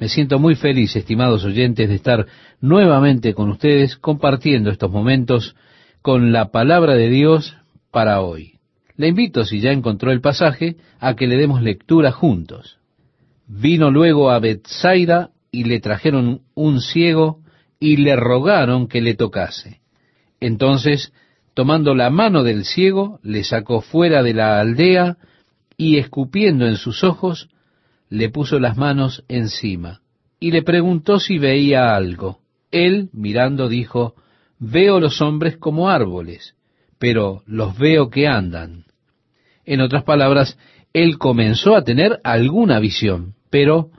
Me siento muy feliz, estimados oyentes, de estar nuevamente con ustedes compartiendo estos momentos con la palabra de Dios para hoy. Le invito, si ya encontró el pasaje, a que le demos lectura juntos. Vino luego a Bethsaida y le trajeron un ciego y le rogaron que le tocase. Entonces, tomando la mano del ciego, le sacó fuera de la aldea y escupiendo en sus ojos, le puso las manos encima y le preguntó si veía algo. Él, mirando, dijo, Veo los hombres como árboles, pero los veo que andan. En otras palabras, él comenzó a tener alguna visión, pero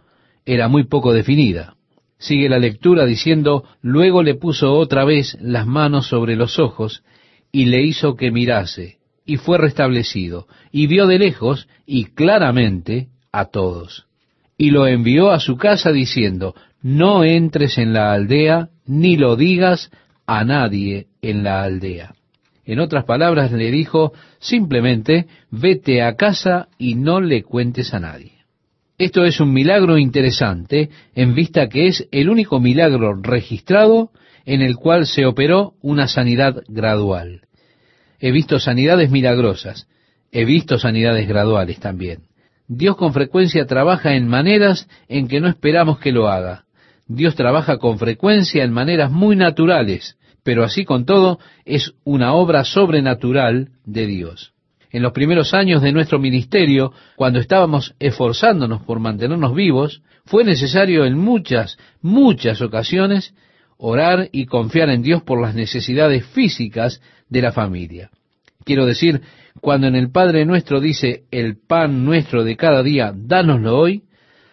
era muy poco definida. Sigue la lectura diciendo, luego le puso otra vez las manos sobre los ojos y le hizo que mirase, y fue restablecido, y vio de lejos y claramente a todos. Y lo envió a su casa diciendo, no entres en la aldea, ni lo digas a nadie en la aldea. En otras palabras le dijo, simplemente vete a casa y no le cuentes a nadie. Esto es un milagro interesante en vista que es el único milagro registrado en el cual se operó una sanidad gradual. He visto sanidades milagrosas, he visto sanidades graduales también. Dios con frecuencia trabaja en maneras en que no esperamos que lo haga. Dios trabaja con frecuencia en maneras muy naturales, pero así con todo es una obra sobrenatural de Dios en los primeros años de nuestro ministerio, cuando estábamos esforzándonos por mantenernos vivos, fue necesario en muchas, muchas ocasiones orar y confiar en Dios por las necesidades físicas de la familia. Quiero decir, cuando en el Padre nuestro dice, el pan nuestro de cada día, dánoslo hoy,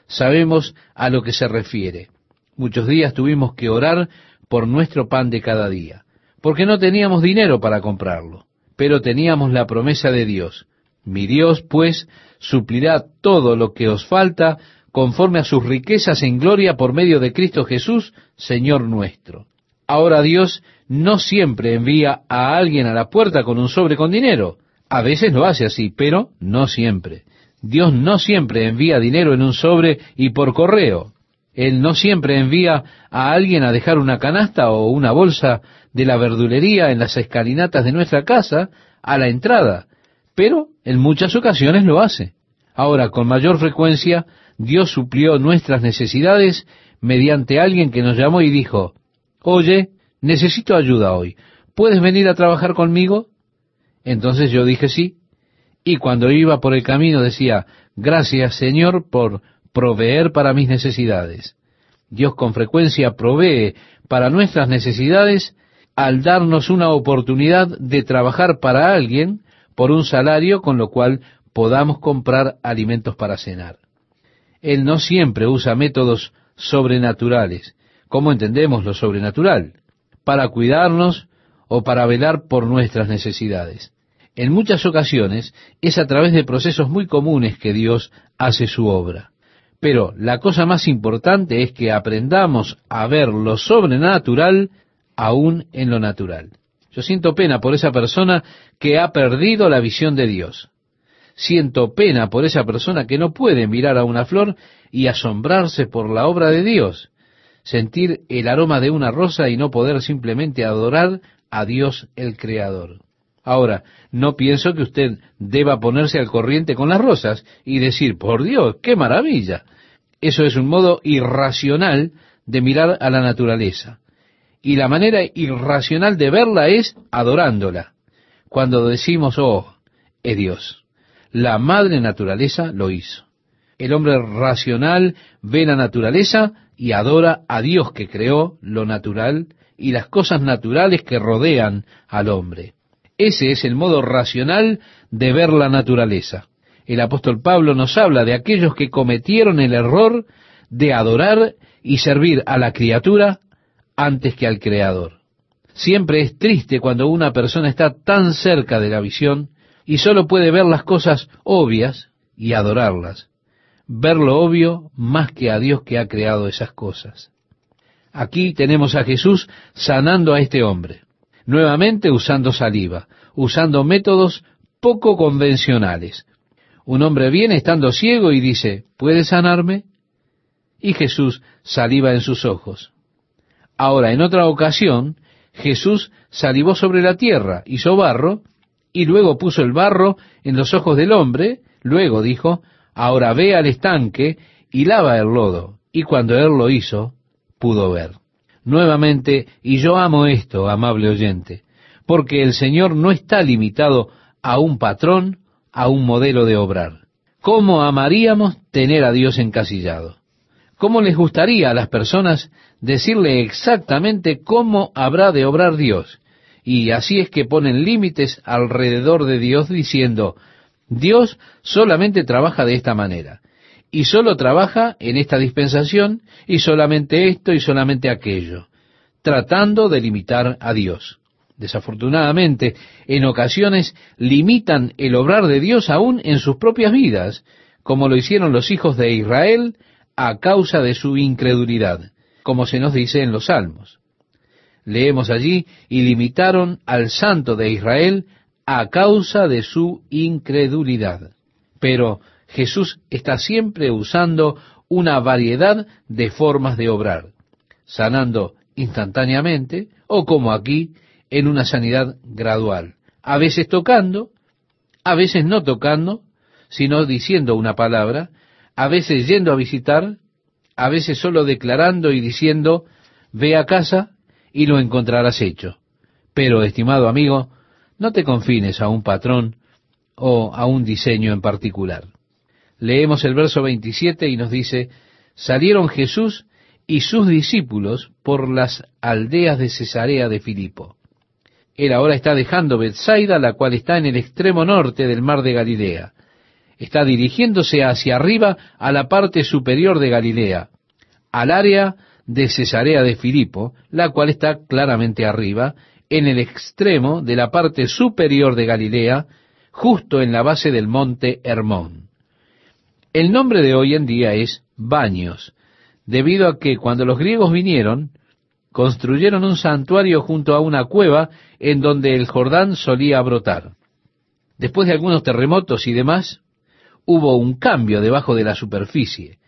sabemos a lo que se refiere. Muchos días tuvimos que orar por nuestro pan de cada día, porque no teníamos dinero para comprarlo pero teníamos la promesa de Dios. Mi Dios, pues, suplirá todo lo que os falta conforme a sus riquezas en gloria por medio de Cristo Jesús, Señor nuestro. Ahora Dios no siempre envía a alguien a la puerta con un sobre con dinero. A veces lo hace así, pero no siempre. Dios no siempre envía dinero en un sobre y por correo. Él no siempre envía a alguien a dejar una canasta o una bolsa de la verdulería en las escalinatas de nuestra casa a la entrada, pero en muchas ocasiones lo hace. Ahora, con mayor frecuencia, Dios suplió nuestras necesidades mediante alguien que nos llamó y dijo, oye, necesito ayuda hoy, ¿puedes venir a trabajar conmigo? Entonces yo dije sí, y cuando iba por el camino decía, gracias Señor por proveer para mis necesidades. Dios con frecuencia provee para nuestras necesidades al darnos una oportunidad de trabajar para alguien por un salario con lo cual podamos comprar alimentos para cenar. Él no siempre usa métodos sobrenaturales. ¿Cómo entendemos lo sobrenatural? Para cuidarnos o para velar por nuestras necesidades. En muchas ocasiones es a través de procesos muy comunes que Dios hace su obra. Pero la cosa más importante es que aprendamos a ver lo sobrenatural aún en lo natural. Yo siento pena por esa persona que ha perdido la visión de Dios. Siento pena por esa persona que no puede mirar a una flor y asombrarse por la obra de Dios, sentir el aroma de una rosa y no poder simplemente adorar a Dios el Creador. Ahora, no pienso que usted deba ponerse al corriente con las rosas y decir, por Dios, qué maravilla. Eso es un modo irracional de mirar a la naturaleza. Y la manera irracional de verla es adorándola. Cuando decimos, oh, es Dios. La madre naturaleza lo hizo. El hombre racional ve la naturaleza y adora a Dios que creó lo natural y las cosas naturales que rodean al hombre. Ese es el modo racional de ver la naturaleza. El apóstol Pablo nos habla de aquellos que cometieron el error de adorar y servir a la criatura antes que al Creador. Siempre es triste cuando una persona está tan cerca de la visión y solo puede ver las cosas obvias y adorarlas. Ver lo obvio más que a Dios que ha creado esas cosas. Aquí tenemos a Jesús sanando a este hombre nuevamente usando saliva, usando métodos poco convencionales. Un hombre viene estando ciego y dice, ¿puede sanarme? y Jesús saliva en sus ojos. Ahora, en otra ocasión, Jesús salivó sobre la tierra, hizo barro, y luego puso el barro en los ojos del hombre, luego dijo, ahora ve al estanque y lava el lodo. Y cuando él lo hizo, pudo ver. Nuevamente, y yo amo esto, amable oyente, porque el Señor no está limitado a un patrón, a un modelo de obrar. ¿Cómo amaríamos tener a Dios encasillado? ¿Cómo les gustaría a las personas decirle exactamente cómo habrá de obrar Dios? Y así es que ponen límites alrededor de Dios diciendo, Dios solamente trabaja de esta manera, y solo trabaja en esta dispensación, y solamente esto y solamente aquello, tratando de limitar a Dios. Desafortunadamente, en ocasiones limitan el obrar de Dios aún en sus propias vidas, como lo hicieron los hijos de Israel a causa de su incredulidad, como se nos dice en los Salmos leemos allí, y limitaron al santo de Israel a causa de su incredulidad. Pero Jesús está siempre usando una variedad de formas de obrar, sanando instantáneamente o como aquí, en una sanidad gradual, a veces tocando, a veces no tocando, sino diciendo una palabra, a veces yendo a visitar, a veces solo declarando y diciendo, ve a casa y lo encontrarás hecho. Pero, estimado amigo, no te confines a un patrón o a un diseño en particular. Leemos el verso 27 y nos dice, salieron Jesús y sus discípulos por las aldeas de Cesarea de Filipo. Él ahora está dejando Bethsaida, la cual está en el extremo norte del mar de Galilea. Está dirigiéndose hacia arriba a la parte superior de Galilea, al área de Cesarea de Filipo, la cual está claramente arriba, en el extremo de la parte superior de Galilea, justo en la base del monte Hermón. El nombre de hoy en día es Baños, debido a que cuando los griegos vinieron, construyeron un santuario junto a una cueva en donde el Jordán solía brotar. Después de algunos terremotos y demás, hubo un cambio debajo de la superficie,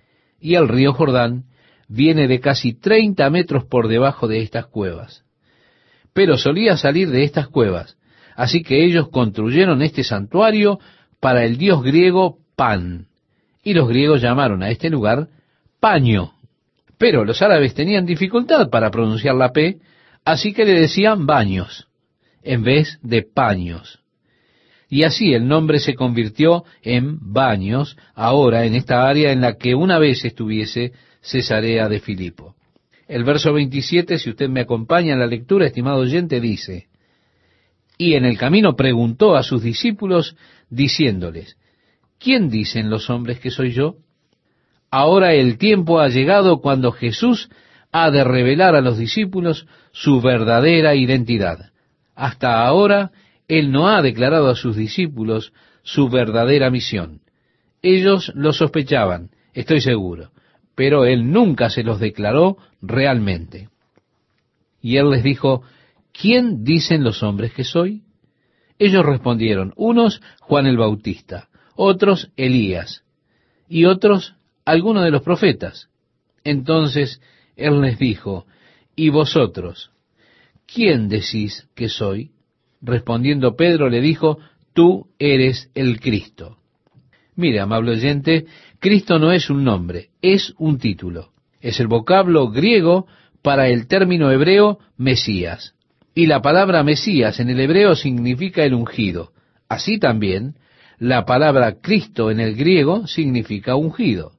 y el río Jordán viene de casi 30 metros por debajo de estas cuevas. Pero solía salir de estas cuevas, así que ellos construyeron este santuario para el dios griego Pan, y los griegos llamaron a este lugar Paño. Pero los árabes tenían dificultad para pronunciar la P, así que le decían baños, en vez de paños. Y así el nombre se convirtió en baños, ahora en esta área en la que una vez estuviese Cesarea de Filipo. El verso 27, si usted me acompaña en la lectura, estimado oyente, dice, y en el camino preguntó a sus discípulos, diciéndoles, ¿quién dicen los hombres que soy yo? Ahora el tiempo ha llegado cuando Jesús ha de revelar a los discípulos su verdadera identidad. Hasta ahora Él no ha declarado a sus discípulos su verdadera misión. Ellos lo sospechaban, estoy seguro, pero él nunca se los declaró realmente. Y él les dijo, ¿quién dicen los hombres que soy? Ellos respondieron, unos Juan el Bautista, otros Elías, y otros algunos de los profetas. Entonces él les dijo, ¿y vosotros? ¿Quién decís que soy? Respondiendo Pedro le dijo, tú eres el Cristo. Mire, amable oyente, Cristo no es un nombre, es un título. Es el vocablo griego para el término hebreo Mesías. Y la palabra Mesías en el hebreo significa el ungido. Así también, la palabra Cristo en el griego significa ungido.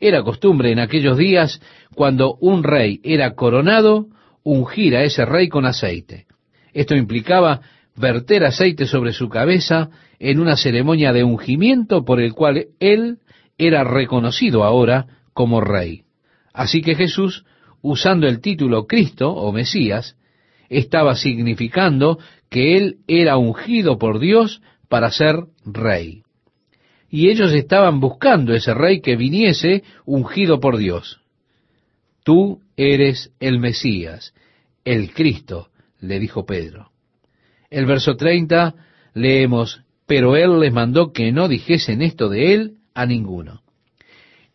Era costumbre en aquellos días, cuando un rey era coronado, ungir a ese rey con aceite. Esto implicaba verter aceite sobre su cabeza en una ceremonia de ungimiento por el cual él era reconocido ahora como rey. Así que Jesús, usando el título Cristo o Mesías, estaba significando que él era ungido por Dios para ser rey. Y ellos estaban buscando ese rey que viniese ungido por Dios. Tú eres el Mesías, el Cristo, le dijo Pedro. El verso 30 leemos, pero él les mandó que no dijesen esto de él a ninguno.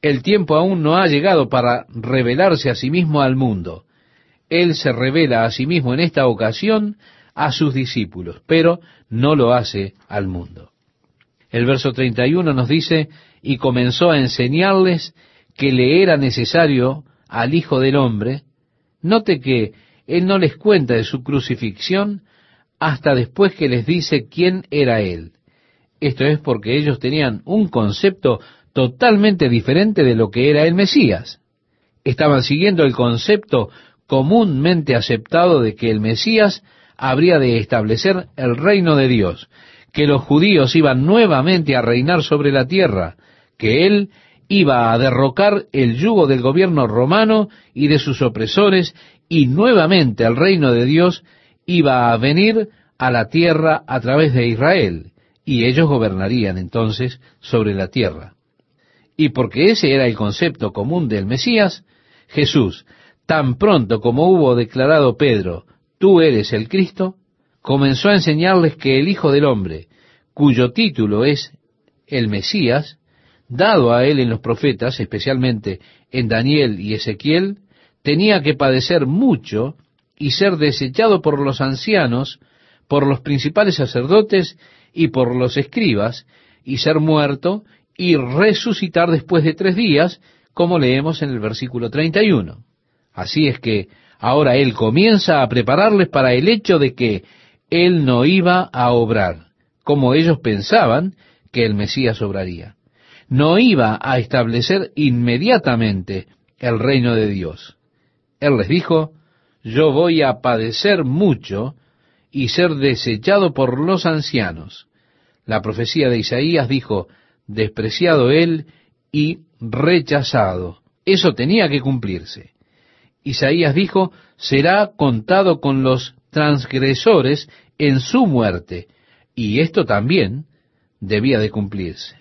El tiempo aún no ha llegado para revelarse a sí mismo al mundo. Él se revela a sí mismo en esta ocasión a sus discípulos, pero no lo hace al mundo. El verso 31 nos dice, y comenzó a enseñarles que le era necesario al Hijo del Hombre. Note que Él no les cuenta de su crucifixión hasta después que les dice quién era Él. Esto es porque ellos tenían un concepto totalmente diferente de lo que era el Mesías. Estaban siguiendo el concepto comúnmente aceptado de que el Mesías habría de establecer el reino de Dios, que los judíos iban nuevamente a reinar sobre la tierra, que Él iba a derrocar el yugo del gobierno romano y de sus opresores, y nuevamente el reino de Dios iba a venir a la tierra a través de Israel, y ellos gobernarían entonces sobre la tierra. Y porque ese era el concepto común del Mesías, Jesús, tan pronto como hubo declarado Pedro, tú eres el Cristo, comenzó a enseñarles que el Hijo del Hombre, cuyo título es el Mesías, dado a él en los profetas, especialmente en Daniel y Ezequiel, tenía que padecer mucho y ser desechado por los ancianos, por los principales sacerdotes y por los escribas, y ser muerto y resucitar después de tres días, como leemos en el versículo 31. Así es que ahora Él comienza a prepararles para el hecho de que Él no iba a obrar, como ellos pensaban que el Mesías obraría. No iba a establecer inmediatamente el reino de Dios. Él les dijo, yo voy a padecer mucho y ser desechado por los ancianos. La profecía de Isaías dijo, despreciado él y rechazado. Eso tenía que cumplirse. Isaías dijo, será contado con los transgresores en su muerte, y esto también debía de cumplirse.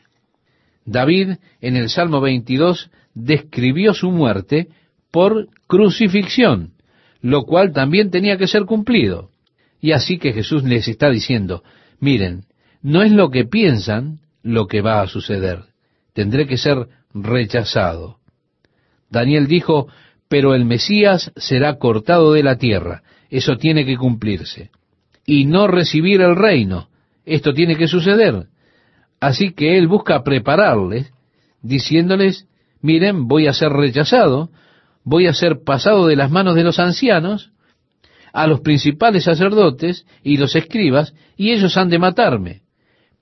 David en el Salmo 22 describió su muerte por crucifixión, lo cual también tenía que ser cumplido. Y así que Jesús les está diciendo, miren, no es lo que piensan lo que va a suceder. Tendré que ser rechazado. Daniel dijo, pero el Mesías será cortado de la tierra. Eso tiene que cumplirse. Y no recibir el reino. Esto tiene que suceder. Así que él busca prepararles, diciéndoles, miren, voy a ser rechazado, voy a ser pasado de las manos de los ancianos, a los principales sacerdotes y los escribas, y ellos han de matarme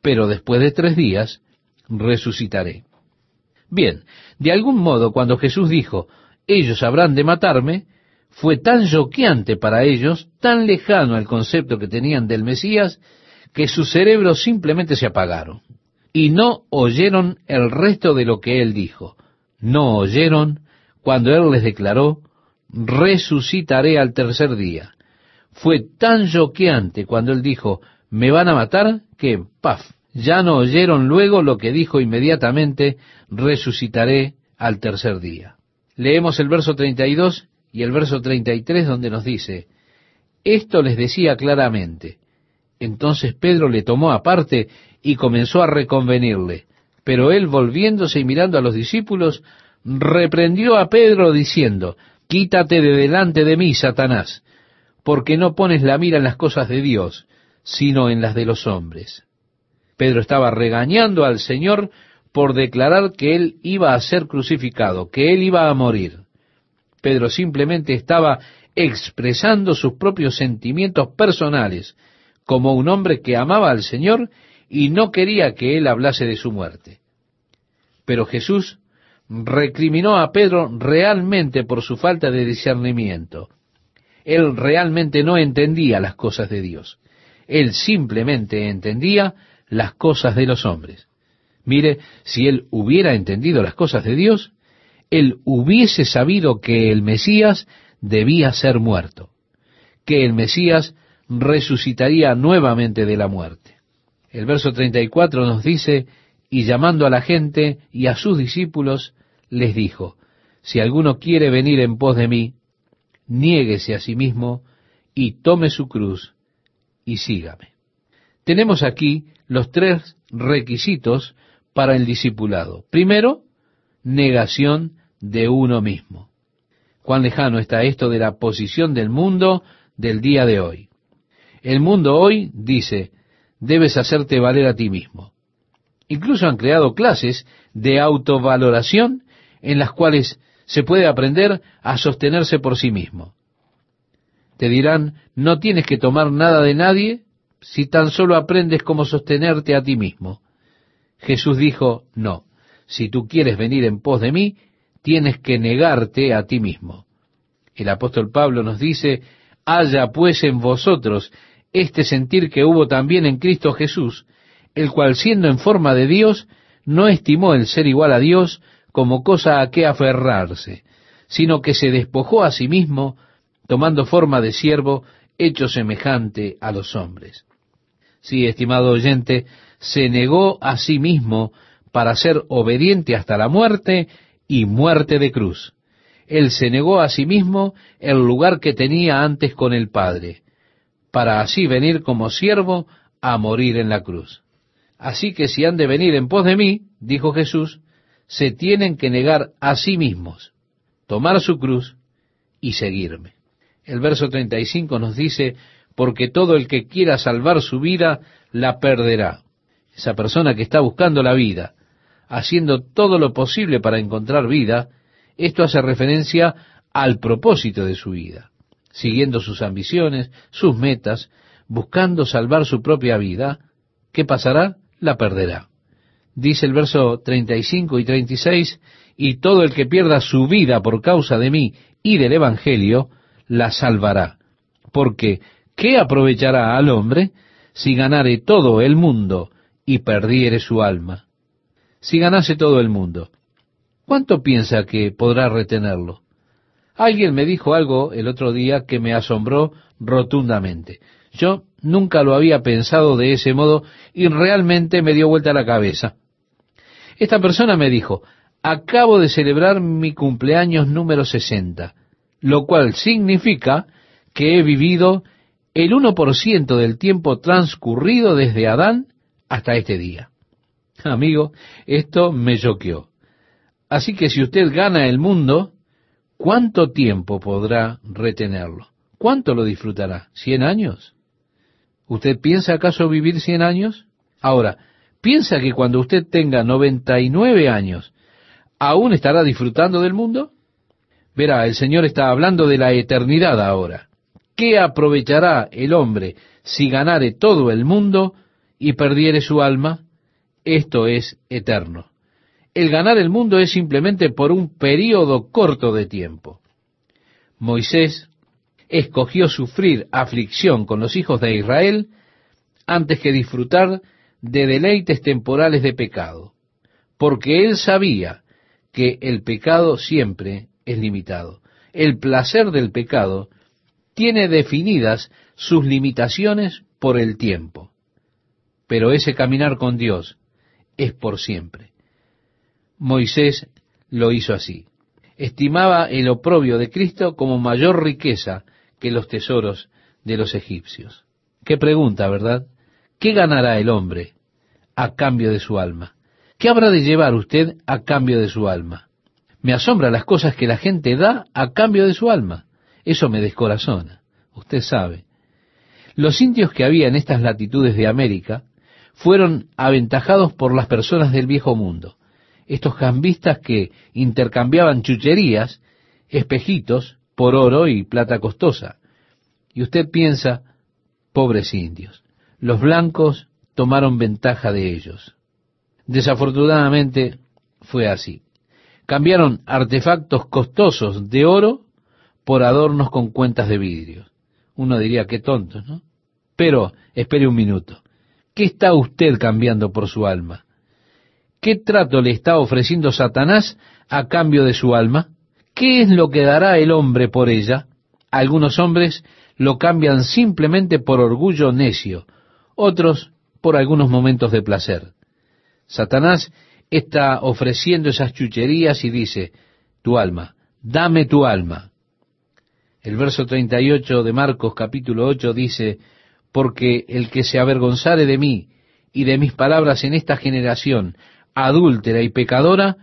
pero después de tres días resucitaré. Bien, de algún modo cuando Jesús dijo, ellos habrán de matarme, fue tan choqueante para ellos, tan lejano al concepto que tenían del Mesías, que sus cerebros simplemente se apagaron. Y no oyeron el resto de lo que él dijo. No oyeron cuando él les declaró, resucitaré al tercer día. Fue tan choqueante cuando él dijo, me van a matar, que, paf, ya no oyeron luego lo que dijo inmediatamente, resucitaré al tercer día. Leemos el verso 32 y el verso 33 donde nos dice, esto les decía claramente. Entonces Pedro le tomó aparte y comenzó a reconvenirle. Pero él, volviéndose y mirando a los discípulos, reprendió a Pedro diciendo, Quítate de delante de mí, Satanás, porque no pones la mira en las cosas de Dios, sino en las de los hombres. Pedro estaba regañando al Señor por declarar que él iba a ser crucificado, que él iba a morir. Pedro simplemente estaba expresando sus propios sentimientos personales como un hombre que amaba al Señor y no quería que él hablase de su muerte. Pero Jesús recriminó a Pedro realmente por su falta de discernimiento. Él realmente no entendía las cosas de Dios. Él simplemente entendía las cosas de los hombres. Mire, si él hubiera entendido las cosas de Dios, él hubiese sabido que el Mesías debía ser muerto, que el Mesías resucitaría nuevamente de la muerte. El verso 34 nos dice, y llamando a la gente y a sus discípulos, les dijo, si alguno quiere venir en pos de mí, niéguese a sí mismo y tome su cruz y sígame. Tenemos aquí los tres requisitos para el discipulado. Primero, negación de uno mismo. Cuán lejano está esto de la posición del mundo del día de hoy. El mundo hoy dice, debes hacerte valer a ti mismo. Incluso han creado clases de autovaloración en las cuales se puede aprender a sostenerse por sí mismo. Te dirán, no tienes que tomar nada de nadie si tan solo aprendes cómo sostenerte a ti mismo. Jesús dijo, no, si tú quieres venir en pos de mí, tienes que negarte a ti mismo. El apóstol Pablo nos dice, haya pues en vosotros este sentir que hubo también en Cristo Jesús, el cual siendo en forma de Dios, no estimó el ser igual a Dios como cosa a que aferrarse, sino que se despojó a sí mismo, tomando forma de siervo, hecho semejante a los hombres. Sí, estimado oyente, se negó a sí mismo para ser obediente hasta la muerte y muerte de cruz. Él se negó a sí mismo el lugar que tenía antes con el Padre, para así venir como siervo a morir en la cruz. Así que si han de venir en pos de mí, dijo Jesús, se tienen que negar a sí mismos, tomar su cruz y seguirme. El verso 35 nos dice, porque todo el que quiera salvar su vida, la perderá. Esa persona que está buscando la vida, haciendo todo lo posible para encontrar vida, esto hace referencia al propósito de su vida, siguiendo sus ambiciones, sus metas, buscando salvar su propia vida, ¿qué pasará? La perderá. Dice el verso 35 y 36, y todo el que pierda su vida por causa de mí y del Evangelio, la salvará. Porque, ¿qué aprovechará al hombre si ganare todo el mundo y perdiere su alma? Si ganase todo el mundo, ¿cuánto piensa que podrá retenerlo? Alguien me dijo algo el otro día que me asombró rotundamente. Yo nunca lo había pensado de ese modo y realmente me dio vuelta la cabeza. Esta persona me dijo, acabo de celebrar mi cumpleaños número 60, lo cual significa que he vivido el 1% del tiempo transcurrido desde Adán hasta este día. Amigo, esto me choqueó. Así que si usted gana el mundo, ¿cuánto tiempo podrá retenerlo? ¿Cuánto lo disfrutará? ¿Cien años? ¿Usted piensa acaso vivir cien años? Ahora, ¿piensa que cuando usted tenga 99 años, aún estará disfrutando del mundo? Verá, el Señor está hablando de la eternidad ahora. ¿Qué aprovechará el hombre si ganare todo el mundo y perdiere su alma? Esto es eterno. El ganar el mundo es simplemente por un período corto de tiempo. Moisés escogió sufrir aflicción con los hijos de Israel antes que disfrutar de deleites temporales de pecado, porque él sabía que el pecado siempre es limitado. El placer del pecado tiene definidas sus limitaciones por el tiempo. Pero ese caminar con Dios es por siempre. Moisés lo hizo así. Estimaba el oprobio de Cristo como mayor riqueza que los tesoros de los egipcios. Qué pregunta, ¿verdad? ¿Qué ganará el hombre a cambio de su alma? ¿Qué habrá de llevar usted a cambio de su alma? Me asombra las cosas que la gente da a cambio de su alma. Eso me descorazona. Usted sabe. Los indios que había en estas latitudes de América fueron aventajados por las personas del viejo mundo. Estos cambistas que intercambiaban chucherías, espejitos, por oro y plata costosa. Y usted piensa, pobres indios, los blancos tomaron ventaja de ellos. Desafortunadamente fue así cambiaron artefactos costosos de oro por adornos con cuentas de vidrio. Uno diría, qué tontos, ¿no? Pero, espere un minuto. ¿Qué está usted cambiando por su alma? ¿Qué trato le está ofreciendo Satanás a cambio de su alma? ¿Qué es lo que dará el hombre por ella? Algunos hombres lo cambian simplemente por orgullo necio, otros por algunos momentos de placer. Satanás está ofreciendo esas chucherías y dice, tu alma, dame tu alma. El verso 38 de Marcos capítulo 8 dice, porque el que se avergonzare de mí y de mis palabras en esta generación adúltera y pecadora,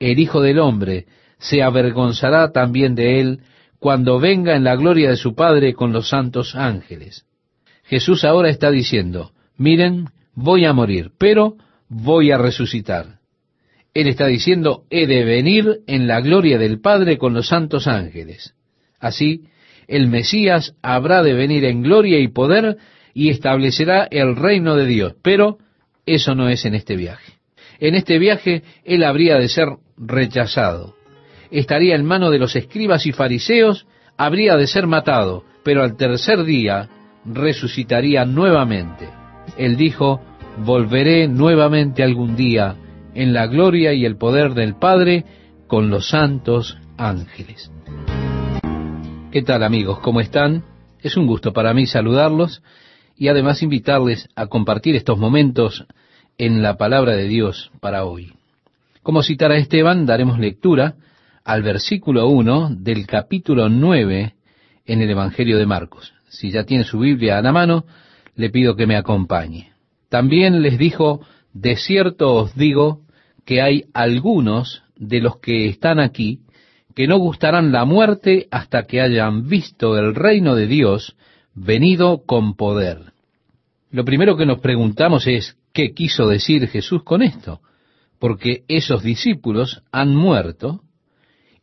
el Hijo del Hombre se avergonzará también de él cuando venga en la gloria de su Padre con los santos ángeles. Jesús ahora está diciendo, miren, voy a morir, pero voy a resucitar. Él está diciendo, he de venir en la gloria del Padre con los santos ángeles. Así, el Mesías habrá de venir en gloria y poder y establecerá el reino de Dios. Pero eso no es en este viaje. En este viaje Él habría de ser rechazado. Estaría en mano de los escribas y fariseos, habría de ser matado, pero al tercer día resucitaría nuevamente. Él dijo, volveré nuevamente algún día en la gloria y el poder del Padre con los santos ángeles. ¿Qué tal amigos? ¿Cómo están? Es un gusto para mí saludarlos y además invitarles a compartir estos momentos en la palabra de Dios para hoy. Como citar a Esteban, daremos lectura al versículo 1 del capítulo 9 en el Evangelio de Marcos. Si ya tiene su Biblia a la mano, le pido que me acompañe. También les dijo, de cierto os digo que hay algunos de los que están aquí que no gustarán la muerte hasta que hayan visto el reino de Dios venido con poder. Lo primero que nos preguntamos es, ¿qué quiso decir Jesús con esto? Porque esos discípulos han muerto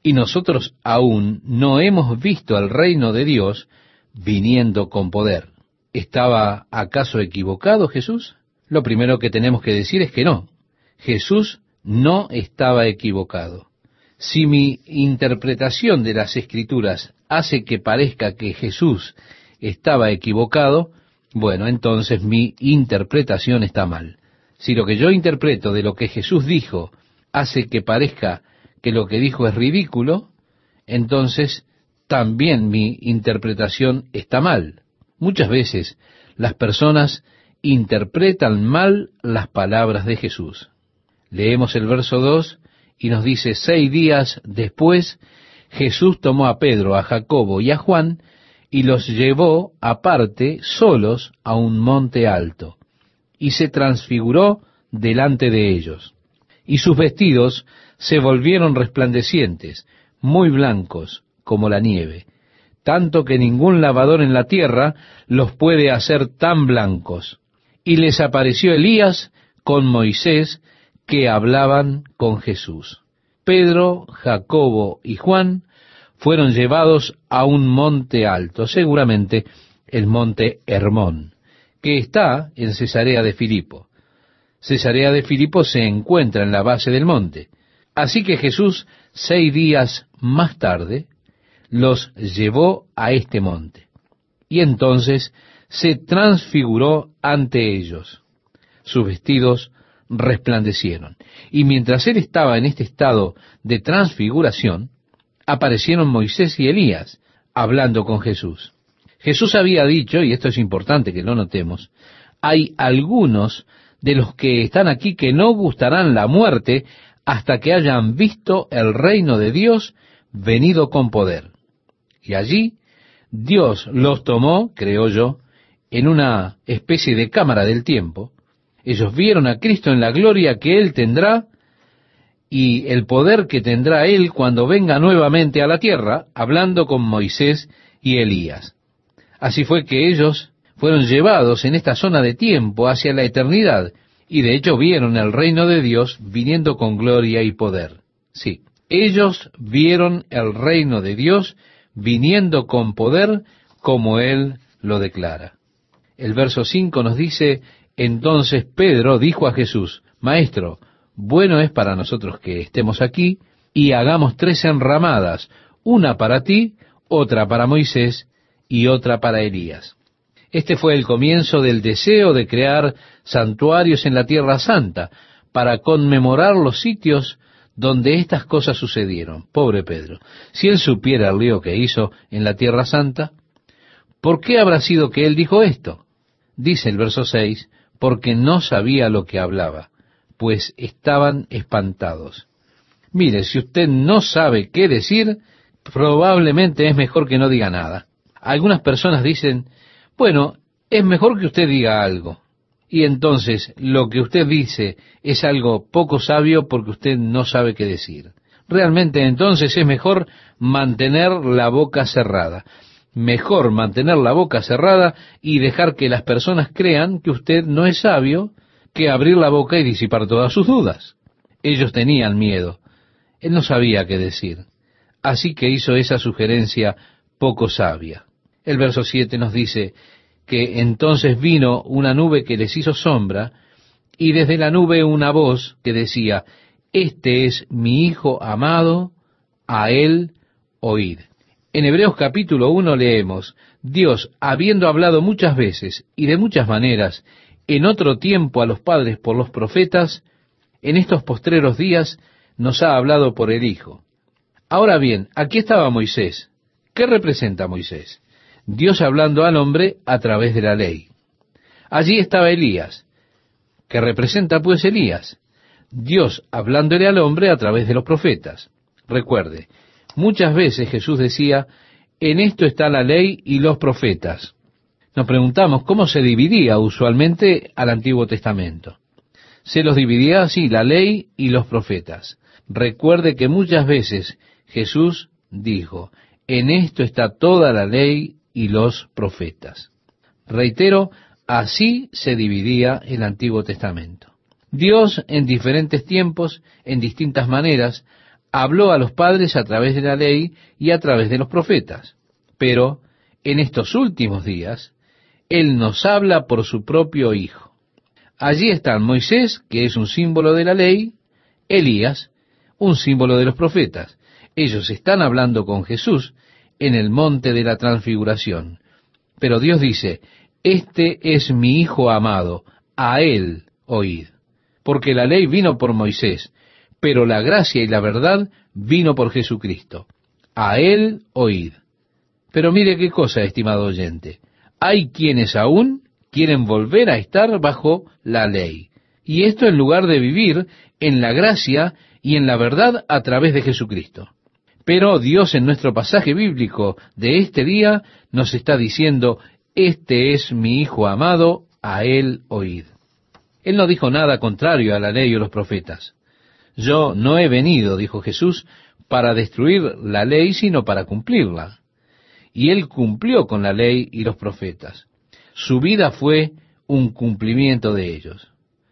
y nosotros aún no hemos visto el reino de Dios viniendo con poder. ¿Estaba acaso equivocado Jesús? Lo primero que tenemos que decir es que no. Jesús no estaba equivocado. Si mi interpretación de las escrituras hace que parezca que Jesús estaba equivocado, bueno, entonces mi interpretación está mal. Si lo que yo interpreto de lo que Jesús dijo hace que parezca que lo que dijo es ridículo, entonces también mi interpretación está mal. Muchas veces las personas interpretan mal las palabras de Jesús. Leemos el verso 2 y nos dice, seis días después, Jesús tomó a Pedro, a Jacobo y a Juan, y los llevó aparte, solos, a un monte alto, y se transfiguró delante de ellos. Y sus vestidos se volvieron resplandecientes, muy blancos como la nieve, tanto que ningún lavador en la tierra los puede hacer tan blancos. Y les apareció Elías con Moisés, que hablaban con Jesús. Pedro, Jacobo y Juan fueron llevados a un monte alto, seguramente el monte Hermón, que está en Cesarea de Filipo. Cesarea de Filipo se encuentra en la base del monte. Así que Jesús, seis días más tarde, los llevó a este monte. Y entonces se transfiguró ante ellos. Sus vestidos resplandecieron. Y mientras él estaba en este estado de transfiguración, aparecieron Moisés y Elías hablando con Jesús. Jesús había dicho, y esto es importante que lo notemos, hay algunos de los que están aquí que no gustarán la muerte hasta que hayan visto el reino de Dios venido con poder. Y allí Dios los tomó, creo yo, en una especie de cámara del tiempo, ellos vieron a Cristo en la gloria que Él tendrá y el poder que tendrá Él cuando venga nuevamente a la tierra, hablando con Moisés y Elías. Así fue que ellos fueron llevados en esta zona de tiempo hacia la eternidad, y de hecho vieron el reino de Dios viniendo con gloria y poder. Sí, ellos vieron el reino de Dios viniendo con poder como Él lo declara. El verso 5 nos dice, entonces Pedro dijo a Jesús, Maestro, bueno es para nosotros que estemos aquí y hagamos tres enramadas, una para ti, otra para Moisés y otra para Elías. Este fue el comienzo del deseo de crear santuarios en la Tierra Santa para conmemorar los sitios donde estas cosas sucedieron. Pobre Pedro, si él supiera el lío que hizo en la Tierra Santa, ¿por qué habrá sido que él dijo esto? Dice el verso 6, porque no sabía lo que hablaba, pues estaban espantados. Mire, si usted no sabe qué decir, probablemente es mejor que no diga nada. Algunas personas dicen, bueno, es mejor que usted diga algo. Y entonces lo que usted dice es algo poco sabio porque usted no sabe qué decir. Realmente entonces es mejor mantener la boca cerrada. Mejor mantener la boca cerrada y dejar que las personas crean que usted no es sabio que abrir la boca y disipar todas sus dudas. Ellos tenían miedo. Él no sabía qué decir. Así que hizo esa sugerencia poco sabia. El verso 7 nos dice que entonces vino una nube que les hizo sombra, y desde la nube una voz que decía, Este es mi Hijo amado, a él oíd. En Hebreos capítulo 1 leemos, Dios, habiendo hablado muchas veces y de muchas maneras en otro tiempo a los padres por los profetas, en estos postreros días nos ha hablado por el Hijo. Ahora bien, aquí estaba Moisés. ¿Qué representa Moisés? Dios hablando al hombre a través de la ley. Allí estaba Elías. ¿Qué representa pues Elías? Dios hablándole al hombre a través de los profetas. Recuerde, muchas veces Jesús decía, en esto está la ley y los profetas. Nos preguntamos cómo se dividía usualmente al Antiguo Testamento. Se los dividía así, la ley y los profetas. Recuerde que muchas veces Jesús dijo, en esto está toda la ley y los profetas. Reitero, así se dividía el Antiguo Testamento. Dios en diferentes tiempos, en distintas maneras, habló a los padres a través de la ley y a través de los profetas. Pero en estos últimos días, él nos habla por su propio Hijo. Allí están Moisés, que es un símbolo de la ley, Elías, un símbolo de los profetas. Ellos están hablando con Jesús en el monte de la transfiguración. Pero Dios dice, Este es mi Hijo amado, a Él oíd. Porque la ley vino por Moisés, pero la gracia y la verdad vino por Jesucristo. A Él oíd. Pero mire qué cosa, estimado oyente hay quienes aún quieren volver a estar bajo la ley. Y esto en lugar de vivir en la gracia y en la verdad a través de Jesucristo. Pero Dios en nuestro pasaje bíblico de este día nos está diciendo, este es mi Hijo amado, a él oíd. Él no dijo nada contrario a la ley o los profetas. Yo no he venido, dijo Jesús, para destruir la ley, sino para cumplirla y él cumplió con la ley y los profetas. Su vida fue un cumplimiento de ellos.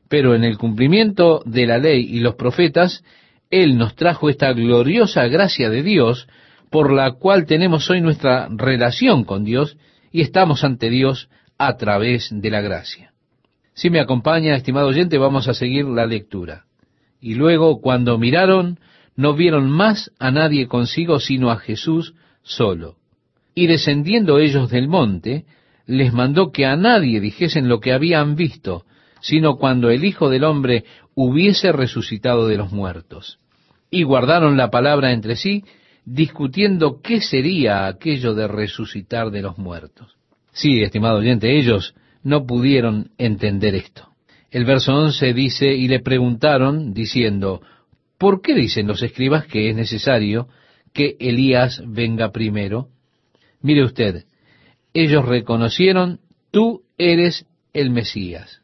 Pero en el cumplimiento de la ley y los profetas, Él nos trajo esta gloriosa gracia de Dios, por la cual tenemos hoy nuestra relación con Dios y estamos ante Dios a través de la gracia. Si me acompaña, estimado oyente, vamos a seguir la lectura. Y luego, cuando miraron, no vieron más a nadie consigo, sino a Jesús solo. Y descendiendo ellos del monte, les mandó que a nadie dijesen lo que habían visto, sino cuando el Hijo del Hombre hubiese resucitado de los muertos. Y guardaron la palabra entre sí, discutiendo qué sería aquello de resucitar de los muertos. Sí, estimado oyente, ellos no pudieron entender esto. El verso 11 dice, y le preguntaron, diciendo, ¿por qué dicen los escribas que es necesario que Elías venga primero? Mire usted, ellos reconocieron, tú eres el Mesías.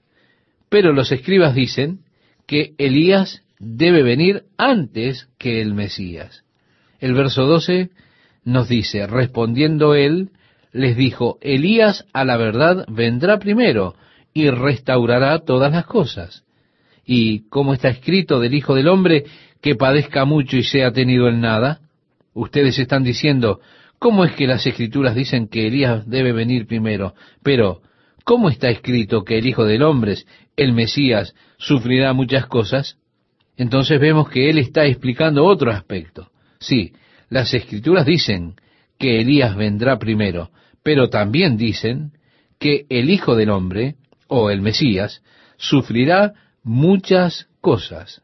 Pero los escribas dicen que Elías debe venir antes que el Mesías. El verso 12 nos dice, respondiendo él, les dijo, Elías a la verdad vendrá primero y restaurará todas las cosas. Y como está escrito del Hijo del Hombre, que padezca mucho y sea tenido en nada, ustedes están diciendo, ¿Cómo es que las escrituras dicen que Elías debe venir primero? Pero, ¿cómo está escrito que el Hijo del Hombre, el Mesías, sufrirá muchas cosas? Entonces vemos que él está explicando otro aspecto. Sí, las escrituras dicen que Elías vendrá primero, pero también dicen que el Hijo del Hombre, o el Mesías, sufrirá muchas cosas.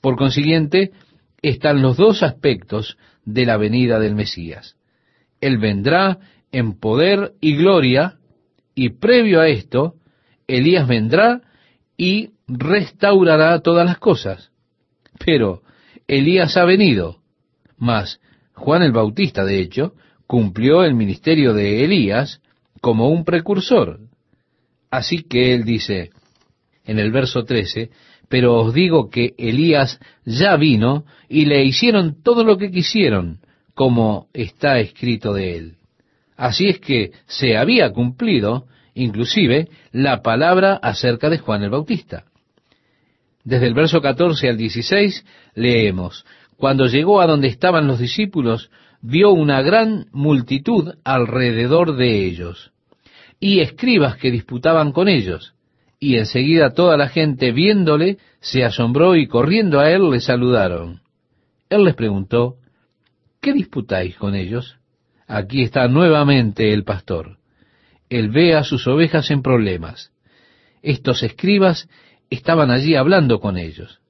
Por consiguiente, están los dos aspectos de la venida del Mesías. Él vendrá en poder y gloria, y previo a esto, Elías vendrá y restaurará todas las cosas. Pero Elías ha venido, mas Juan el Bautista, de hecho, cumplió el ministerio de Elías como un precursor. Así que él dice, en el verso 13, pero os digo que Elías ya vino y le hicieron todo lo que quisieron, como está escrito de él. Así es que se había cumplido, inclusive, la palabra acerca de Juan el Bautista. Desde el verso 14 al 16 leemos, Cuando llegó a donde estaban los discípulos, vio una gran multitud alrededor de ellos, y escribas que disputaban con ellos. Y enseguida toda la gente viéndole se asombró y corriendo a él le saludaron. Él les preguntó, ¿qué disputáis con ellos? Aquí está nuevamente el pastor. Él ve a sus ovejas en problemas. Estos escribas estaban allí hablando con ellos.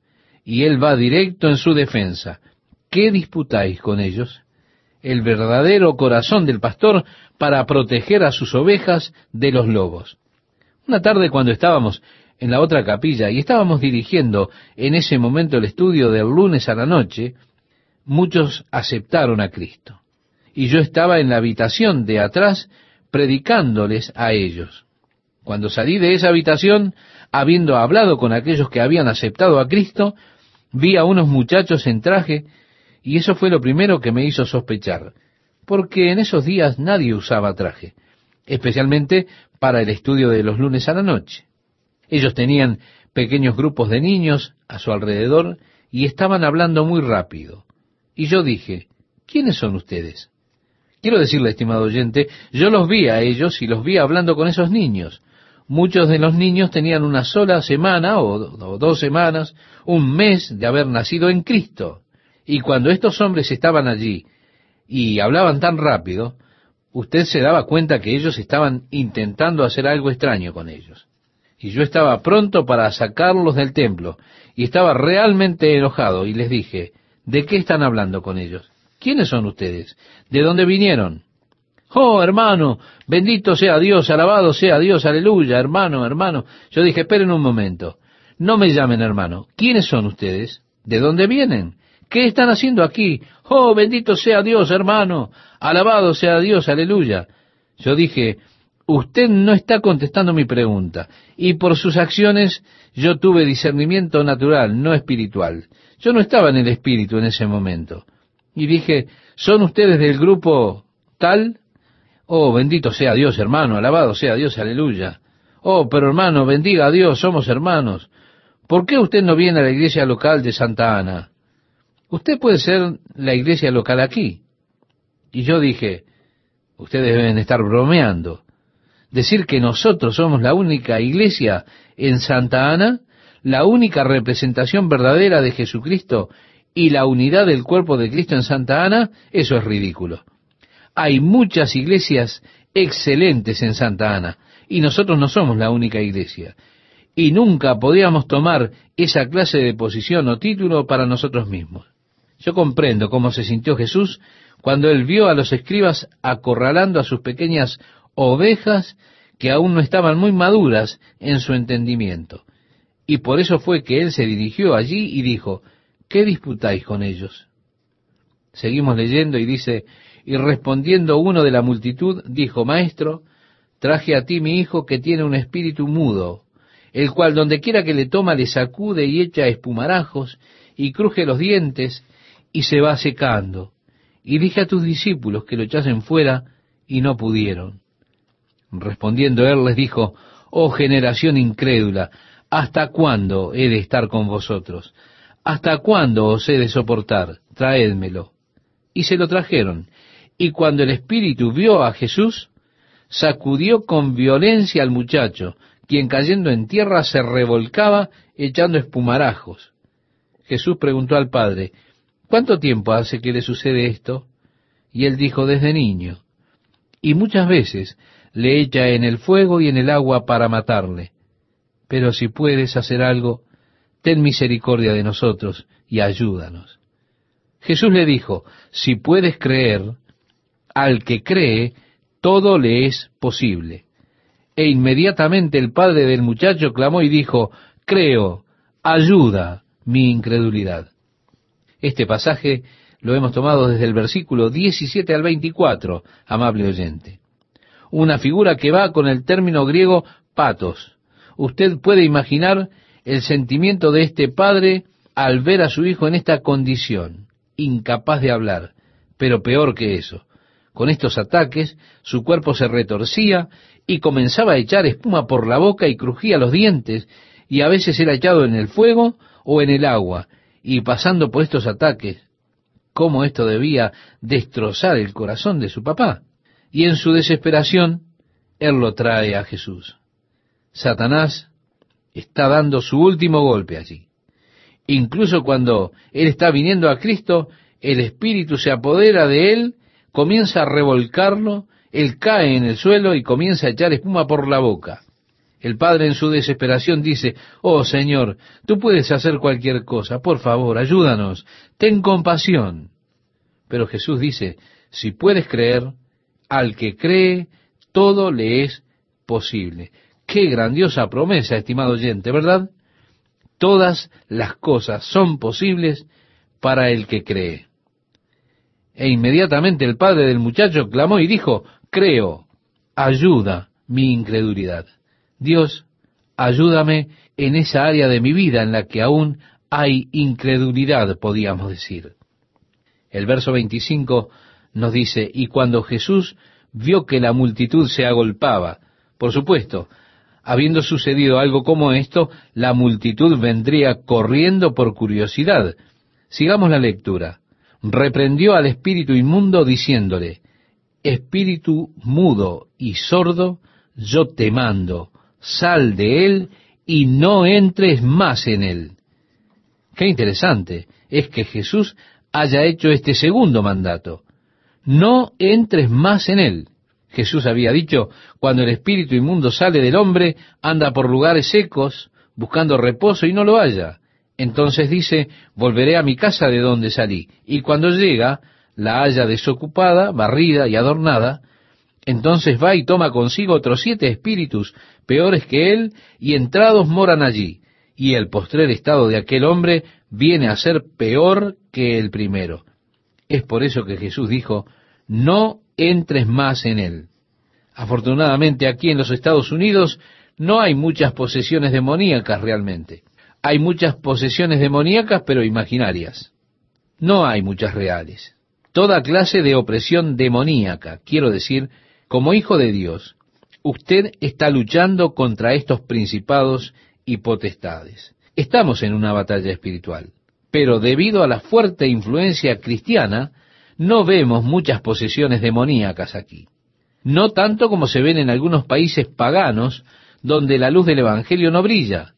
Y él va directo en su defensa. ¿Qué disputáis con ellos? El verdadero corazón del pastor para proteger a sus ovejas de los lobos. Una tarde cuando estábamos en la otra capilla y estábamos dirigiendo en ese momento el estudio del lunes a la noche, muchos aceptaron a Cristo. Y yo estaba en la habitación de atrás predicándoles a ellos. Cuando salí de esa habitación, habiendo hablado con aquellos que habían aceptado a Cristo, vi a unos muchachos en traje y eso fue lo primero que me hizo sospechar, porque en esos días nadie usaba traje, especialmente para el estudio de los lunes a la noche. Ellos tenían pequeños grupos de niños a su alrededor y estaban hablando muy rápido. Y yo dije, ¿quiénes son ustedes? Quiero decirle, estimado oyente, yo los vi a ellos y los vi hablando con esos niños. Muchos de los niños tenían una sola semana o, dos semanas, un mes de haber nacido en Cristo. Y cuando estos hombres estaban allí y hablaban tan rápido, usted se daba cuenta que ellos estaban intentando hacer algo extraño con ellos. Y yo estaba pronto para sacarlos del templo, y estaba realmente enojado, y les dije, ¿de qué están hablando con ellos? ¿Quiénes son ustedes? ¿De dónde vinieron? Oh, hermano, bendito sea Dios, alabado sea Dios, aleluya, hermano, hermano. Yo dije, esperen un momento, no me llamen hermano. ¿Quiénes son ustedes? ¿De dónde vienen? ¿Qué están haciendo aquí? Oh, bendito sea Dios, hermano. Alabado sea Dios, aleluya. Yo dije, usted no está contestando mi pregunta. Y por sus acciones yo tuve discernimiento natural, no espiritual. Yo no estaba en el espíritu en ese momento. Y dije, ¿son ustedes del grupo tal? Oh, bendito sea Dios, hermano, alabado sea Dios, aleluya. Oh, pero hermano, bendiga a Dios, somos hermanos. ¿Por qué usted no viene a la iglesia local de Santa Ana? Usted puede ser la iglesia local aquí. Y yo dije, ustedes deben estar bromeando. Decir que nosotros somos la única iglesia en Santa Ana, la única representación verdadera de Jesucristo y la unidad del cuerpo de Cristo en Santa Ana, eso es ridículo. Hay muchas iglesias excelentes en Santa Ana y nosotros no somos la única iglesia. Y nunca podíamos tomar esa clase de posición o título para nosotros mismos. Yo comprendo cómo se sintió Jesús cuando él vio a los escribas acorralando a sus pequeñas ovejas que aún no estaban muy maduras en su entendimiento. Y por eso fue que él se dirigió allí y dijo, ¿qué disputáis con ellos? Seguimos leyendo y dice, y respondiendo uno de la multitud, dijo, Maestro, traje a ti mi hijo que tiene un espíritu mudo, el cual donde quiera que le toma le sacude y echa espumarajos y cruje los dientes y se va secando. Y dije a tus discípulos que lo echasen fuera, y no pudieron. Respondiendo él les dijo, Oh generación incrédula, ¿hasta cuándo he de estar con vosotros? ¿Hasta cuándo os he de soportar? Traédmelo. Y se lo trajeron. Y cuando el espíritu vio a Jesús, sacudió con violencia al muchacho, quien cayendo en tierra se revolcaba echando espumarajos. Jesús preguntó al padre, ¿Cuánto tiempo hace que le sucede esto? Y él dijo, desde niño. Y muchas veces le echa en el fuego y en el agua para matarle. Pero si puedes hacer algo, ten misericordia de nosotros y ayúdanos. Jesús le dijo, si puedes creer, al que cree, todo le es posible. E inmediatamente el padre del muchacho clamó y dijo, creo, ayuda mi incredulidad. Este pasaje lo hemos tomado desde el versículo 17 al 24, amable oyente. Una figura que va con el término griego patos, usted puede imaginar el sentimiento de este padre al ver a su hijo en esta condición, incapaz de hablar, pero peor que eso. Con estos ataques, su cuerpo se retorcía y comenzaba a echar espuma por la boca y crujía los dientes, y a veces era echado en el fuego o en el agua, y pasando por estos ataques, cómo esto debía destrozar el corazón de su papá. Y en su desesperación, él lo trae a Jesús. Satanás está dando su último golpe allí. Incluso cuando él está viniendo a Cristo, el Espíritu se apodera de él, comienza a revolcarlo, él cae en el suelo y comienza a echar espuma por la boca. El padre en su desesperación dice, Oh Señor, tú puedes hacer cualquier cosa, por favor, ayúdanos, ten compasión. Pero Jesús dice, si puedes creer, al que cree, todo le es posible. Qué grandiosa promesa, estimado oyente, ¿verdad? Todas las cosas son posibles para el que cree. E inmediatamente el padre del muchacho clamó y dijo, creo, ayuda mi incredulidad. Dios, ayúdame en esa área de mi vida en la que aún hay incredulidad, podíamos decir. El verso 25 nos dice, y cuando Jesús vio que la multitud se agolpaba, por supuesto, habiendo sucedido algo como esto, la multitud vendría corriendo por curiosidad. Sigamos la lectura. Reprendió al espíritu inmundo diciéndole, Espíritu mudo y sordo, yo te mando, sal de él y no entres más en él. Qué interesante es que Jesús haya hecho este segundo mandato. No entres más en él. Jesús había dicho, cuando el espíritu inmundo sale del hombre, anda por lugares secos, buscando reposo y no lo halla. Entonces dice, volveré a mi casa de donde salí. Y cuando llega, la halla desocupada, barrida y adornada, entonces va y toma consigo otros siete espíritus peores que él, y entrados moran allí, y el postrer estado de aquel hombre viene a ser peor que el primero. Es por eso que Jesús dijo, no entres más en él. Afortunadamente aquí en los Estados Unidos no hay muchas posesiones demoníacas realmente. Hay muchas posesiones demoníacas pero imaginarias. No hay muchas reales. Toda clase de opresión demoníaca, quiero decir, como hijo de Dios, usted está luchando contra estos principados y potestades. Estamos en una batalla espiritual, pero debido a la fuerte influencia cristiana, no vemos muchas posesiones demoníacas aquí. No tanto como se ven en algunos países paganos donde la luz del Evangelio no brilla.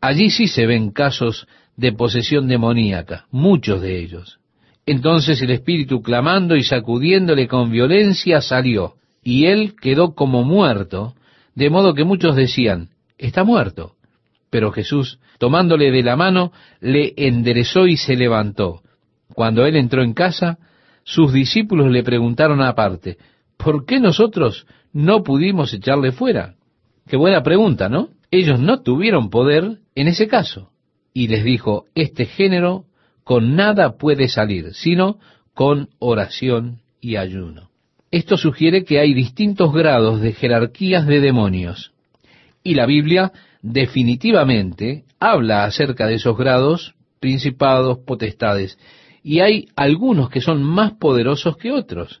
Allí sí se ven casos de posesión demoníaca, muchos de ellos. Entonces el espíritu clamando y sacudiéndole con violencia salió, y él quedó como muerto, de modo que muchos decían, está muerto. Pero Jesús, tomándole de la mano, le enderezó y se levantó. Cuando él entró en casa, sus discípulos le preguntaron aparte, ¿por qué nosotros no pudimos echarle fuera? Qué buena pregunta, ¿no? Ellos no tuvieron poder en ese caso. Y les dijo, este género con nada puede salir, sino con oración y ayuno. Esto sugiere que hay distintos grados de jerarquías de demonios. Y la Biblia definitivamente habla acerca de esos grados, principados, potestades. Y hay algunos que son más poderosos que otros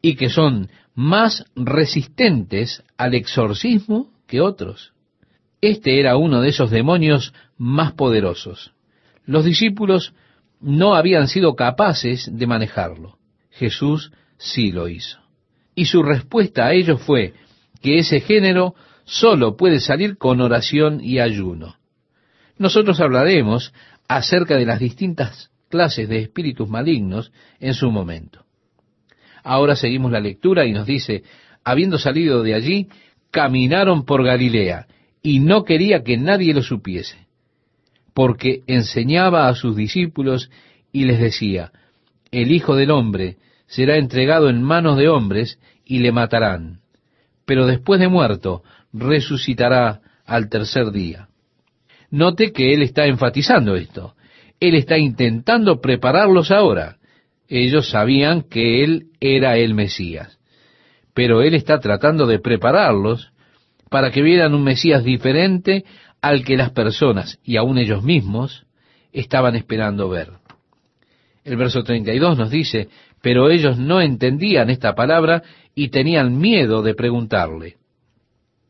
y que son más resistentes al exorcismo que otros. Este era uno de esos demonios más poderosos. Los discípulos no habían sido capaces de manejarlo. Jesús sí lo hizo. Y su respuesta a ellos fue que ese género solo puede salir con oración y ayuno. Nosotros hablaremos acerca de las distintas clases de espíritus malignos en su momento. Ahora seguimos la lectura y nos dice, habiendo salido de allí, caminaron por Galilea, y no quería que nadie lo supiese, porque enseñaba a sus discípulos y les decía, el Hijo del Hombre será entregado en manos de hombres y le matarán. Pero después de muerto, resucitará al tercer día. Note que él está enfatizando esto. Él está intentando prepararlos ahora. Ellos sabían que él era el Mesías. Pero él está tratando de prepararlos para que vieran un Mesías diferente al que las personas y aun ellos mismos estaban esperando ver. El verso 32 nos dice, pero ellos no entendían esta palabra y tenían miedo de preguntarle.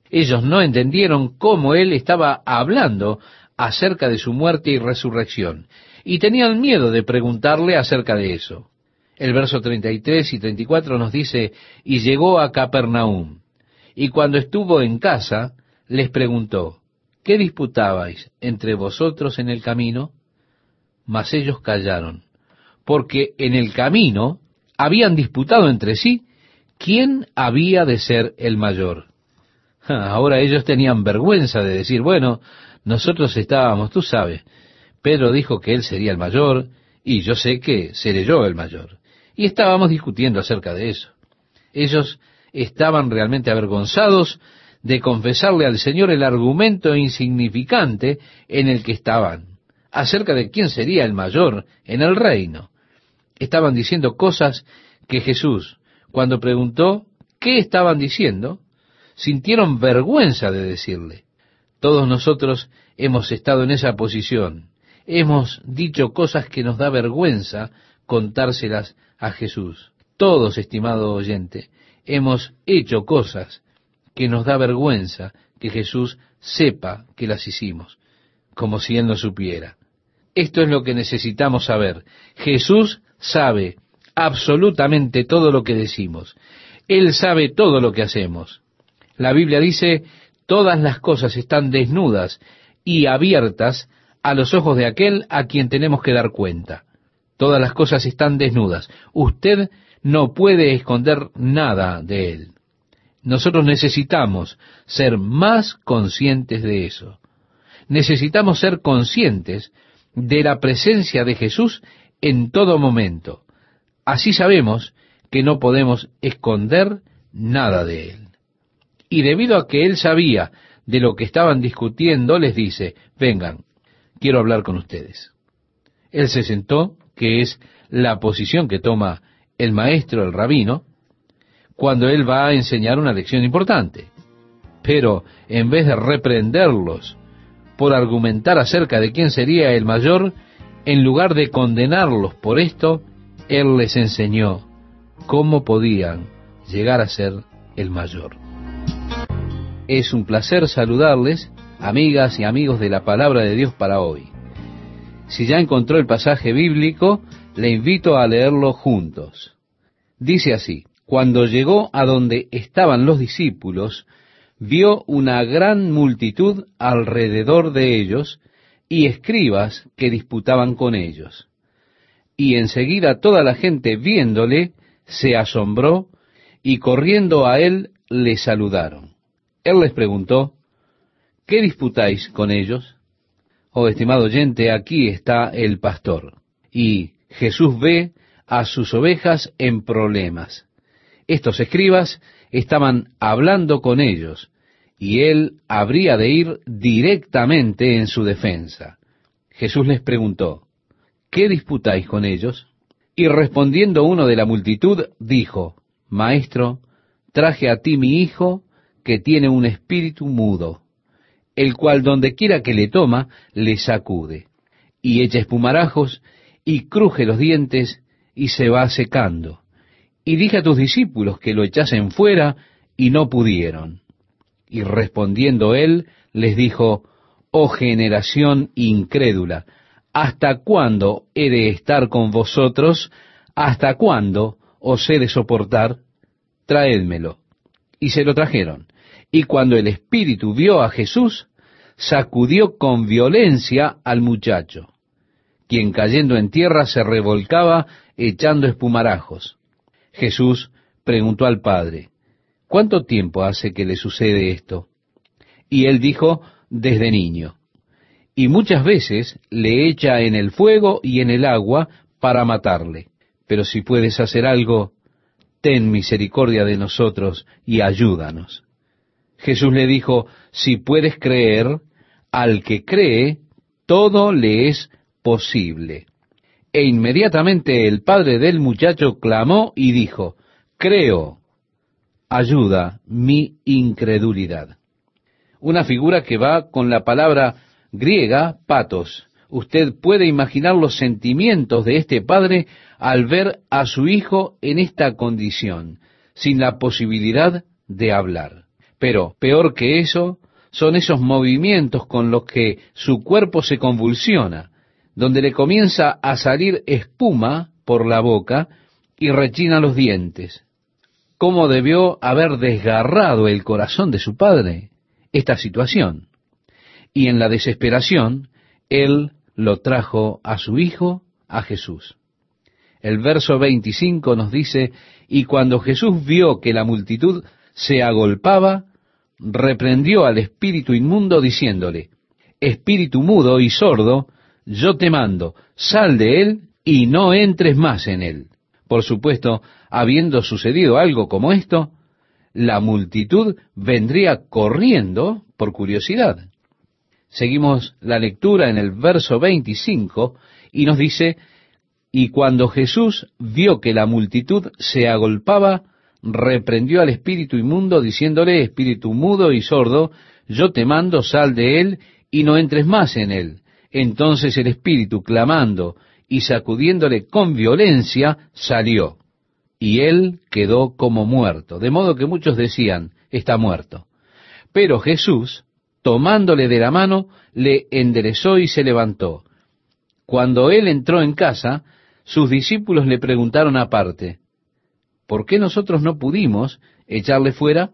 Ellos no entendieron cómo él estaba hablando acerca de su muerte y resurrección, y tenían miedo de preguntarle acerca de eso. El verso 33 y 34 nos dice, y llegó a Capernaum, y cuando estuvo en casa, les preguntó, ¿qué disputabais entre vosotros en el camino? Mas ellos callaron, porque en el camino habían disputado entre sí quién había de ser el mayor. Ahora ellos tenían vergüenza de decir, bueno, nosotros estábamos, tú sabes, Pedro dijo que él sería el mayor, y yo sé que seré yo el mayor. Y estábamos discutiendo acerca de eso. Ellos estaban realmente avergonzados de confesarle al Señor el argumento insignificante en el que estaban, acerca de quién sería el mayor en el reino. Estaban diciendo cosas que Jesús, cuando preguntó qué estaban diciendo, sintieron vergüenza de decirle. Todos nosotros hemos estado en esa posición. Hemos dicho cosas que nos da vergüenza contárselas a Jesús. Todos, estimado oyente, hemos hecho cosas que nos da vergüenza que Jesús sepa que las hicimos, como si Él no supiera. Esto es lo que necesitamos saber. Jesús sabe absolutamente todo lo que decimos. Él sabe todo lo que hacemos. La Biblia dice, todas las cosas están desnudas y abiertas a los ojos de aquel a quien tenemos que dar cuenta. Todas las cosas están desnudas. Usted no puede esconder nada de él. Nosotros necesitamos ser más conscientes de eso. Necesitamos ser conscientes de la presencia de Jesús en todo momento. Así sabemos que no podemos esconder nada de él. Y debido a que él sabía de lo que estaban discutiendo, les dice, vengan, quiero hablar con ustedes. Él se sentó que es la posición que toma el maestro, el rabino, cuando él va a enseñar una lección importante. Pero en vez de reprenderlos por argumentar acerca de quién sería el mayor, en lugar de condenarlos por esto, él les enseñó cómo podían llegar a ser el mayor. Es un placer saludarles, amigas y amigos de la palabra de Dios para hoy. Si ya encontró el pasaje bíblico, le invito a leerlo juntos. Dice así, cuando llegó a donde estaban los discípulos, vio una gran multitud alrededor de ellos y escribas que disputaban con ellos. Y enseguida toda la gente viéndole se asombró y corriendo a él le saludaron. Él les preguntó, ¿qué disputáis con ellos? Oh, estimado oyente, aquí está el pastor. Y Jesús ve a sus ovejas en problemas. Estos escribas estaban hablando con ellos, y él habría de ir directamente en su defensa. Jesús les preguntó, ¿qué disputáis con ellos? Y respondiendo uno de la multitud, dijo, Maestro, traje a ti mi hijo que tiene un espíritu mudo el cual donde quiera que le toma, le sacude, y echa espumarajos, y cruje los dientes, y se va secando. Y dije a tus discípulos que lo echasen fuera, y no pudieron. Y respondiendo él, les dijo, Oh generación incrédula, ¿hasta cuándo he de estar con vosotros? ¿Hasta cuándo os he de soportar? Traédmelo. Y se lo trajeron. Y cuando el espíritu vio a Jesús, sacudió con violencia al muchacho, quien cayendo en tierra se revolcaba echando espumarajos. Jesús preguntó al padre, ¿cuánto tiempo hace que le sucede esto? Y él dijo, desde niño. Y muchas veces le echa en el fuego y en el agua para matarle. Pero si puedes hacer algo, ten misericordia de nosotros y ayúdanos. Jesús le dijo, si puedes creer, al que cree, todo le es posible. E inmediatamente el padre del muchacho clamó y dijo, creo, ayuda mi incredulidad. una figura que va con la palabra griega patos. Usted puede imaginar los sentimientos de este padre al ver a su hijo en esta condición, sin la posibilidad de hablar. Pero peor que eso son esos movimientos con los que su cuerpo se convulsiona, donde le comienza a salir espuma por la boca y rechina los dientes. ¿Cómo debió haber desgarrado el corazón de su padre esta situación? Y en la desesperación, él lo trajo a su hijo, a Jesús. El verso 25 nos dice, y cuando Jesús vio que la multitud se agolpaba, reprendió al espíritu inmundo diciéndole, Espíritu mudo y sordo, yo te mando, sal de él y no entres más en él. Por supuesto, habiendo sucedido algo como esto, la multitud vendría corriendo por curiosidad. Seguimos la lectura en el verso 25 y nos dice, y cuando Jesús vio que la multitud se agolpaba, reprendió al espíritu inmundo, diciéndole, espíritu mudo y sordo, yo te mando, sal de él y no entres más en él. Entonces el espíritu, clamando y sacudiéndole con violencia, salió. Y él quedó como muerto, de modo que muchos decían, está muerto. Pero Jesús, tomándole de la mano, le enderezó y se levantó. Cuando él entró en casa, sus discípulos le preguntaron aparte, ¿por qué nosotros no pudimos echarle fuera?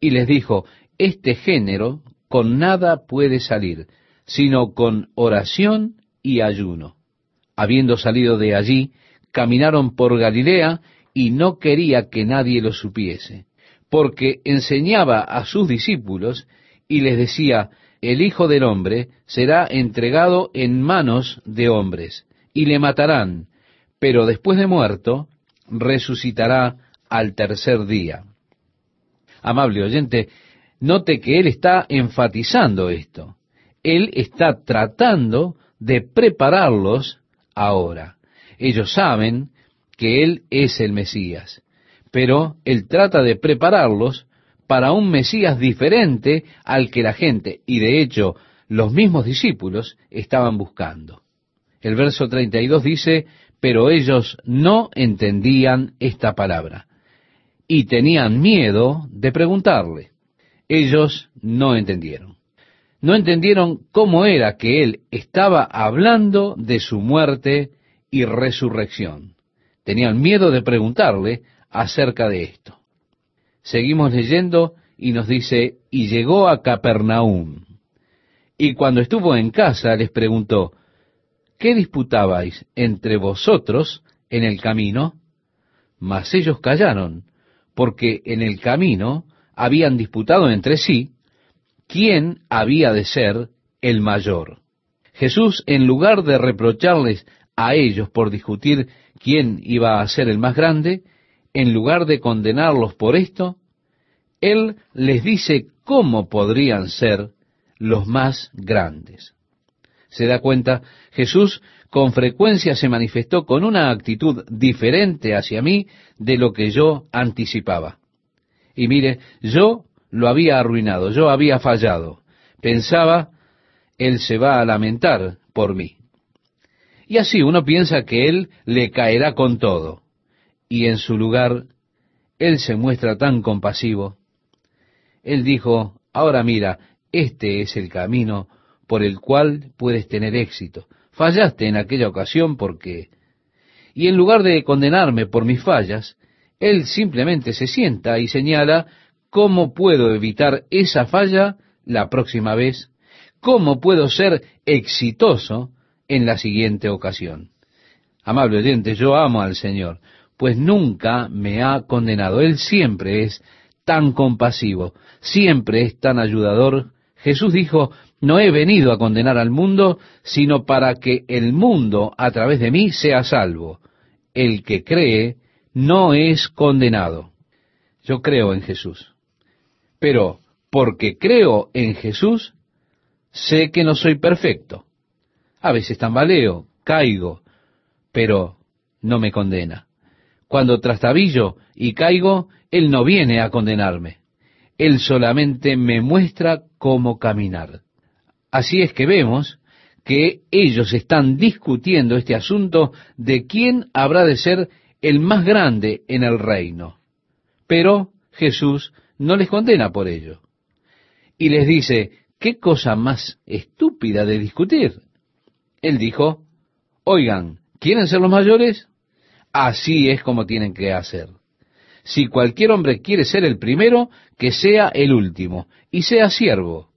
Y les dijo, este género con nada puede salir, sino con oración y ayuno. Habiendo salido de allí, caminaron por Galilea y no quería que nadie lo supiese, porque enseñaba a sus discípulos y les decía, el Hijo del Hombre será entregado en manos de hombres, y le matarán, pero después de muerto resucitará al tercer día. Amable oyente, note que él está enfatizando esto. Él está tratando de prepararlos ahora. Ellos saben que Él es el Mesías, pero Él trata de prepararlos para un Mesías diferente al que la gente, y de hecho los mismos discípulos, estaban buscando. El verso 32 dice, pero ellos no entendían esta palabra y tenían miedo de preguntarle. Ellos no entendieron. No entendieron cómo era que él estaba hablando de su muerte y resurrección. Tenían miedo de preguntarle acerca de esto. Seguimos leyendo y nos dice, y llegó a Capernaum. Y cuando estuvo en casa les preguntó, ¿qué disputabais entre vosotros en el camino? Mas ellos callaron, porque en el camino habían disputado entre sí quién había de ser el mayor. Jesús, en lugar de reprocharles a ellos por discutir quién iba a ser el más grande, en lugar de condenarlos por esto, Él les dice cómo podrían ser los más grandes se da cuenta, Jesús con frecuencia se manifestó con una actitud diferente hacia mí de lo que yo anticipaba. Y mire, yo lo había arruinado, yo había fallado. Pensaba, Él se va a lamentar por mí. Y así uno piensa que Él le caerá con todo. Y en su lugar, Él se muestra tan compasivo. Él dijo, ahora mira, este es el camino por el cual puedes tener éxito. Fallaste en aquella ocasión porque... Y en lugar de condenarme por mis fallas, él simplemente se sienta y señala cómo puedo evitar esa falla la próxima vez, cómo puedo ser exitoso en la siguiente ocasión. Amable oyente, yo amo al Señor, pues nunca me ha condenado. Él siempre es tan compasivo, siempre es tan ayudador. Jesús dijo, no he venido a condenar al mundo, sino para que el mundo a través de mí sea salvo. El que cree no es condenado. Yo creo en Jesús. Pero porque creo en Jesús, sé que no soy perfecto. A veces tambaleo, caigo, pero no me condena. Cuando trastabillo y caigo, Él no viene a condenarme. Él solamente me muestra cómo caminar. Así es que vemos que ellos están discutiendo este asunto de quién habrá de ser el más grande en el reino. Pero Jesús no les condena por ello. Y les dice, ¿qué cosa más estúpida de discutir? Él dijo, oigan, ¿quieren ser los mayores? Así es como tienen que hacer. Si cualquier hombre quiere ser el primero, que sea el último, y sea siervo.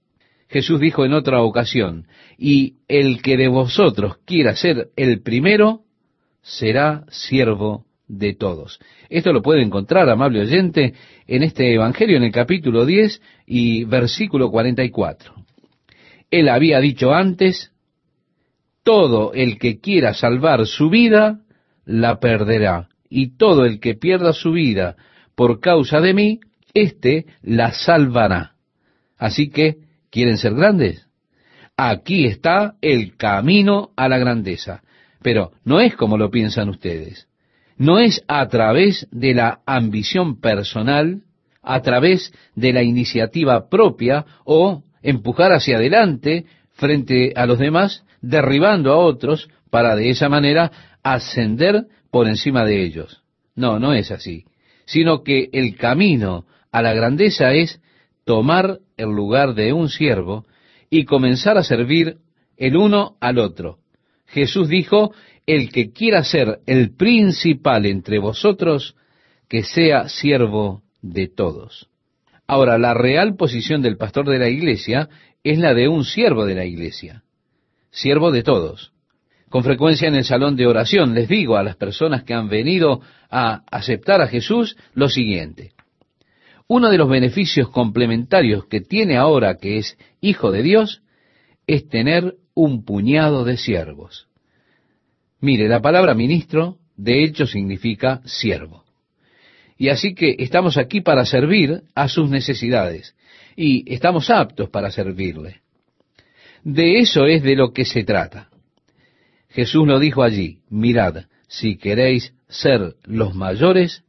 Jesús dijo en otra ocasión, y el que de vosotros quiera ser el primero, será siervo de todos. Esto lo puede encontrar, amable oyente, en este Evangelio, en el capítulo 10 y versículo 44. Él había dicho antes, todo el que quiera salvar su vida, la perderá, y todo el que pierda su vida por causa de mí, éste la salvará. Así que, ¿quieren ser grandes? Aquí está el camino a la grandeza. Pero no es como lo piensan ustedes. No es a través de la ambición personal, a través de la iniciativa propia o empujar hacia adelante frente a los demás, derribando a otros para de esa manera ascender por encima de ellos. No, no es así, sino que el camino a la grandeza es tomar el lugar de un siervo y comenzar a servir el uno al otro. Jesús dijo, el que quiera ser el principal entre vosotros, que sea siervo de todos. Ahora, la real posición del pastor de la iglesia es la de un siervo de la iglesia, siervo de todos. Con frecuencia en el salón de oración les digo a las personas que han venido a aceptar a Jesús lo siguiente. Uno de los beneficios complementarios que tiene ahora que es hijo de Dios es tener un puñado de siervos. Mire, la palabra ministro de hecho significa siervo. Y así que estamos aquí para servir a sus necesidades y estamos aptos para servirle. De eso es de lo que se trata. Jesús lo dijo allí, mirad, si queréis ser los mayores,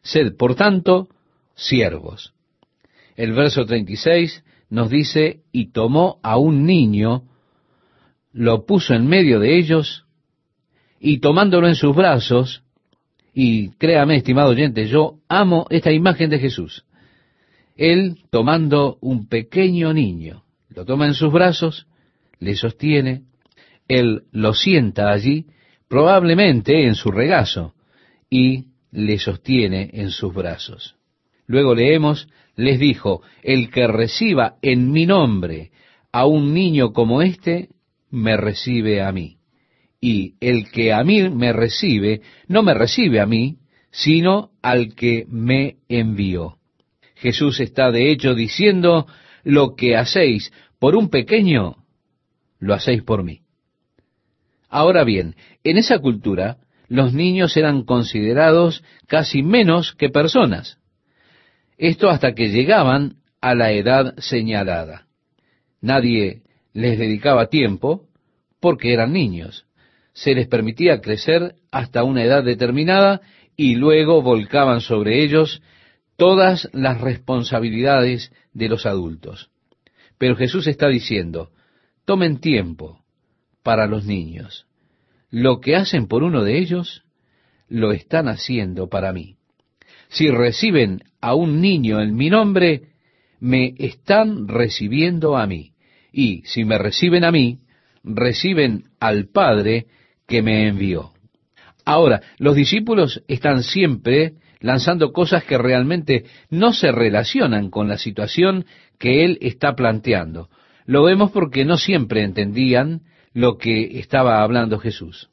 sed por tanto siervos. El verso 36 nos dice, y tomó a un niño, lo puso en medio de ellos, y tomándolo en sus brazos, y créame, estimado oyente, yo amo esta imagen de Jesús. Él tomando un pequeño niño, lo toma en sus brazos, le sostiene, él lo sienta allí, probablemente en su regazo, y le sostiene en sus brazos. Luego leemos, les dijo, el que reciba en mi nombre a un niño como este, me recibe a mí. Y el que a mí me recibe, no me recibe a mí, sino al que me envió. Jesús está de hecho diciendo, lo que hacéis por un pequeño, lo hacéis por mí. Ahora bien, en esa cultura los niños eran considerados casi menos que personas. Esto hasta que llegaban a la edad señalada. Nadie les dedicaba tiempo porque eran niños. Se les permitía crecer hasta una edad determinada y luego volcaban sobre ellos todas las responsabilidades de los adultos. Pero Jesús está diciendo, tomen tiempo, para los niños. Lo que hacen por uno de ellos, lo están haciendo para mí. Si reciben a un niño en mi nombre, me están recibiendo a mí. Y si me reciben a mí, reciben al Padre que me envió. Ahora, los discípulos están siempre lanzando cosas que realmente no se relacionan con la situación que él está planteando. Lo vemos porque no siempre entendían lo que estaba hablando Jesús.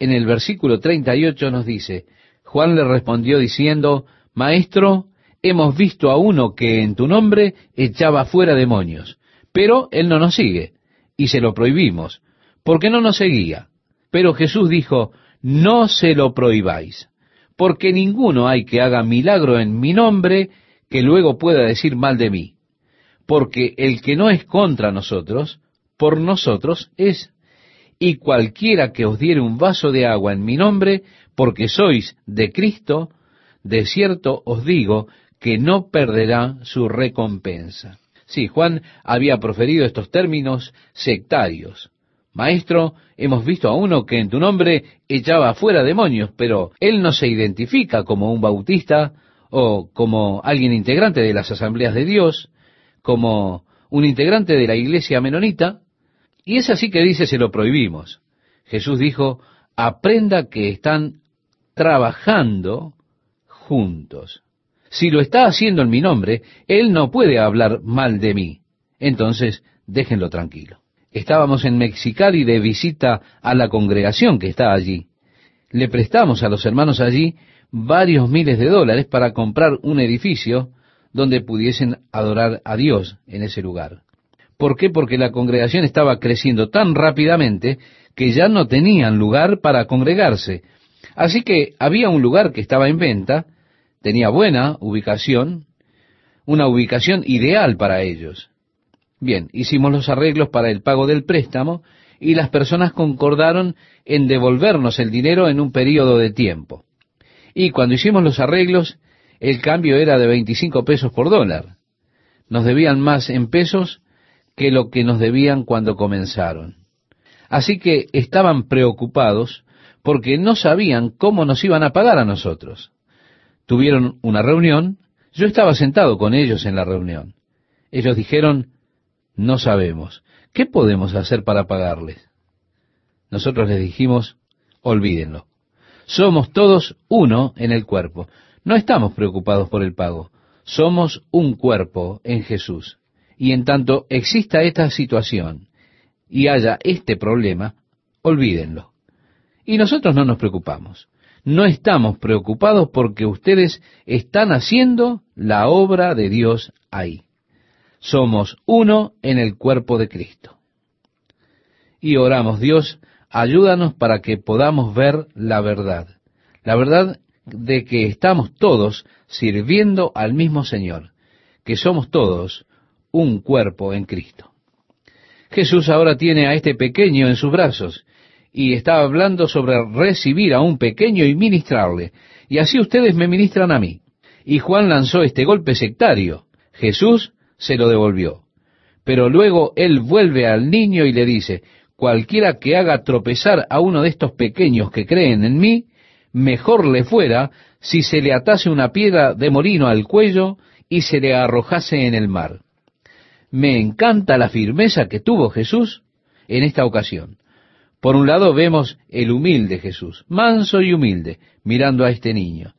En el versículo 38 nos dice, Juan le respondió diciendo, Maestro, hemos visto a uno que en tu nombre echaba fuera demonios, pero él no nos sigue, y se lo prohibimos, porque no nos seguía. Pero Jesús dijo, no se lo prohibáis, porque ninguno hay que haga milagro en mi nombre que luego pueda decir mal de mí, porque el que no es contra nosotros, por nosotros es. Y cualquiera que os diere un vaso de agua en mi nombre, porque sois de Cristo, de cierto os digo que no perderá su recompensa. Sí, Juan había proferido estos términos sectarios. Maestro, hemos visto a uno que en tu nombre echaba fuera demonios, pero él no se identifica como un bautista o como alguien integrante de las asambleas de Dios, como un integrante de la iglesia menonita, y es así que dice se lo prohibimos. Jesús dijo, aprenda que están trabajando juntos. Si lo está haciendo en mi nombre, Él no puede hablar mal de mí. Entonces, déjenlo tranquilo. Estábamos en Mexicali de visita a la congregación que está allí. Le prestamos a los hermanos allí varios miles de dólares para comprar un edificio donde pudiesen adorar a Dios en ese lugar. ¿Por qué? Porque la congregación estaba creciendo tan rápidamente que ya no tenían lugar para congregarse. Así que había un lugar que estaba en venta, tenía buena ubicación, una ubicación ideal para ellos. Bien, hicimos los arreglos para el pago del préstamo y las personas concordaron en devolvernos el dinero en un periodo de tiempo. Y cuando hicimos los arreglos, el cambio era de 25 pesos por dólar. Nos debían más en pesos que lo que nos debían cuando comenzaron. Así que estaban preocupados porque no sabían cómo nos iban a pagar a nosotros. Tuvieron una reunión, yo estaba sentado con ellos en la reunión. Ellos dijeron, no sabemos, ¿qué podemos hacer para pagarles? Nosotros les dijimos, olvídenlo. Somos todos uno en el cuerpo. No estamos preocupados por el pago. Somos un cuerpo en Jesús. Y en tanto exista esta situación y haya este problema, olvídenlo. Y nosotros no nos preocupamos. No estamos preocupados porque ustedes están haciendo la obra de Dios ahí. Somos uno en el cuerpo de Cristo. Y oramos, Dios, ayúdanos para que podamos ver la verdad. La verdad de que estamos todos sirviendo al mismo Señor, que somos todos un cuerpo en Cristo. Jesús ahora tiene a este pequeño en sus brazos y está hablando sobre recibir a un pequeño y ministrarle. Y así ustedes me ministran a mí. Y Juan lanzó este golpe sectario. Jesús se lo devolvió. Pero luego él vuelve al niño y le dice, cualquiera que haga tropezar a uno de estos pequeños que creen en mí, mejor le fuera si se le atase una piedra de molino al cuello y se le arrojase en el mar. Me encanta la firmeza que tuvo Jesús en esta ocasión. Por un lado vemos el humilde Jesús, manso y humilde, mirando a este niño.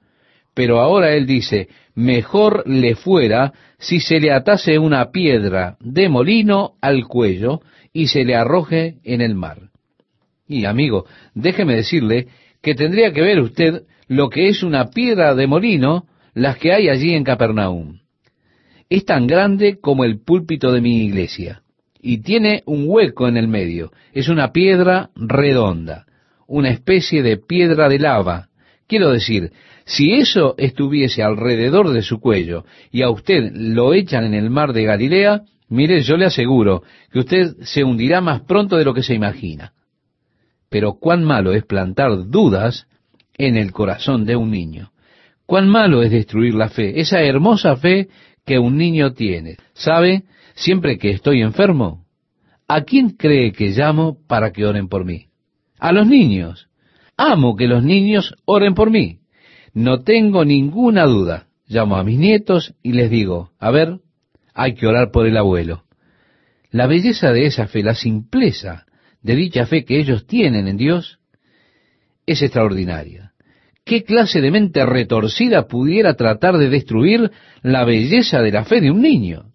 Pero ahora él dice, mejor le fuera si se le atase una piedra de molino al cuello y se le arroje en el mar. Y amigo, déjeme decirle que tendría que ver usted lo que es una piedra de molino, las que hay allí en Capernaum es tan grande como el púlpito de mi iglesia y tiene un hueco en el medio. Es una piedra redonda, una especie de piedra de lava. Quiero decir, si eso estuviese alrededor de su cuello y a usted lo echan en el mar de Galilea, mire, yo le aseguro que usted se hundirá más pronto de lo que se imagina. Pero cuán malo es plantar dudas en el corazón de un niño. Cuán malo es destruir la fe, esa hermosa fe que un niño tiene. ¿Sabe? Siempre que estoy enfermo, ¿a quién cree que llamo para que oren por mí? A los niños. Amo que los niños oren por mí. No tengo ninguna duda. Llamo a mis nietos y les digo, a ver, hay que orar por el abuelo. La belleza de esa fe, la simpleza de dicha fe que ellos tienen en Dios, es extraordinaria. ¿Qué clase de mente retorcida pudiera tratar de destruir la belleza de la fe de un niño?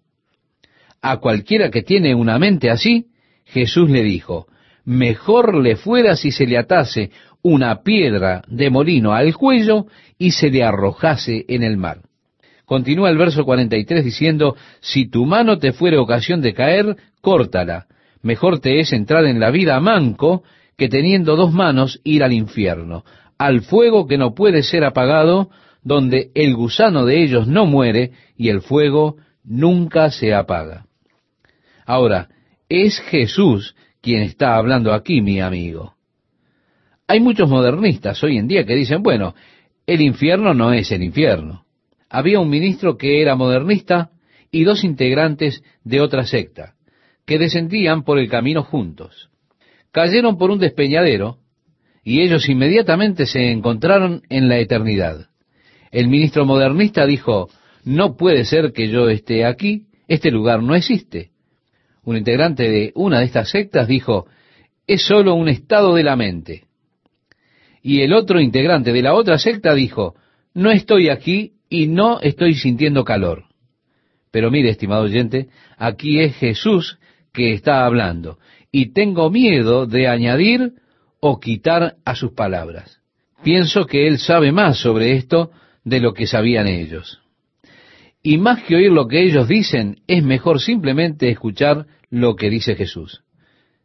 A cualquiera que tiene una mente así, Jesús le dijo, mejor le fuera si se le atase una piedra de molino al cuello y se le arrojase en el mar. Continúa el verso 43 diciendo, si tu mano te fuere ocasión de caer, córtala. Mejor te es entrar en la vida manco que teniendo dos manos ir al infierno, al fuego que no puede ser apagado, donde el gusano de ellos no muere y el fuego nunca se apaga. Ahora, es Jesús quien está hablando aquí, mi amigo. Hay muchos modernistas hoy en día que dicen, bueno, el infierno no es el infierno. Había un ministro que era modernista y dos integrantes de otra secta, que descendían por el camino juntos. Cayeron por un despeñadero y ellos inmediatamente se encontraron en la eternidad. El ministro modernista dijo, no puede ser que yo esté aquí, este lugar no existe. Un integrante de una de estas sectas dijo, es solo un estado de la mente. Y el otro integrante de la otra secta dijo, no estoy aquí y no estoy sintiendo calor. Pero mire, estimado oyente, aquí es Jesús que está hablando, y tengo miedo de añadir o quitar a sus palabras. Pienso que Él sabe más sobre esto de lo que sabían ellos. Y más que oír lo que ellos dicen, es mejor simplemente escuchar lo que dice Jesús.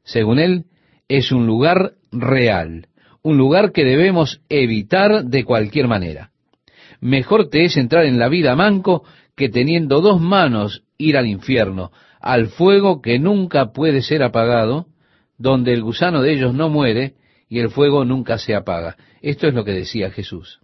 Según Él, es un lugar real, un lugar que debemos evitar de cualquier manera. Mejor te es entrar en la vida manco que teniendo dos manos ir al infierno, al fuego que nunca puede ser apagado, donde el gusano de ellos no muere y el fuego nunca se apaga. Esto es lo que decía Jesús.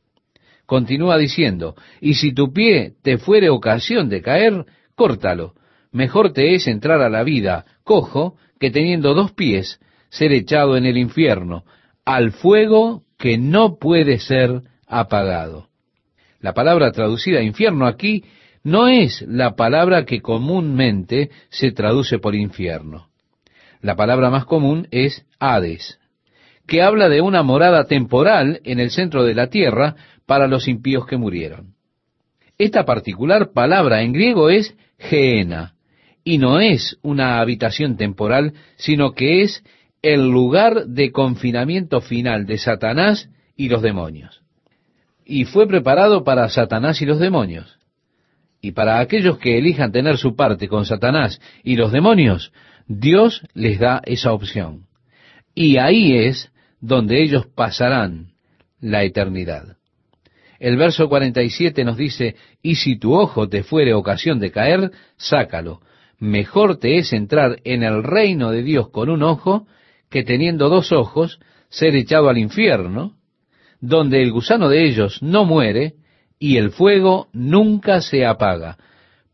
Continúa diciendo, y si tu pie te fuere ocasión de caer, córtalo. Mejor te es entrar a la vida cojo que teniendo dos pies ser echado en el infierno, al fuego que no puede ser apagado. La palabra traducida infierno aquí no es la palabra que comúnmente se traduce por infierno. La palabra más común es Hades, que habla de una morada temporal en el centro de la tierra para los impíos que murieron. Esta particular palabra en griego es Geena, y no es una habitación temporal, sino que es el lugar de confinamiento final de Satanás y los demonios. Y fue preparado para Satanás y los demonios. Y para aquellos que elijan tener su parte con Satanás y los demonios, Dios les da esa opción. Y ahí es donde ellos pasarán la eternidad. El verso 47 nos dice, y si tu ojo te fuere ocasión de caer, sácalo. Mejor te es entrar en el reino de Dios con un ojo que teniendo dos ojos ser echado al infierno, donde el gusano de ellos no muere y el fuego nunca se apaga,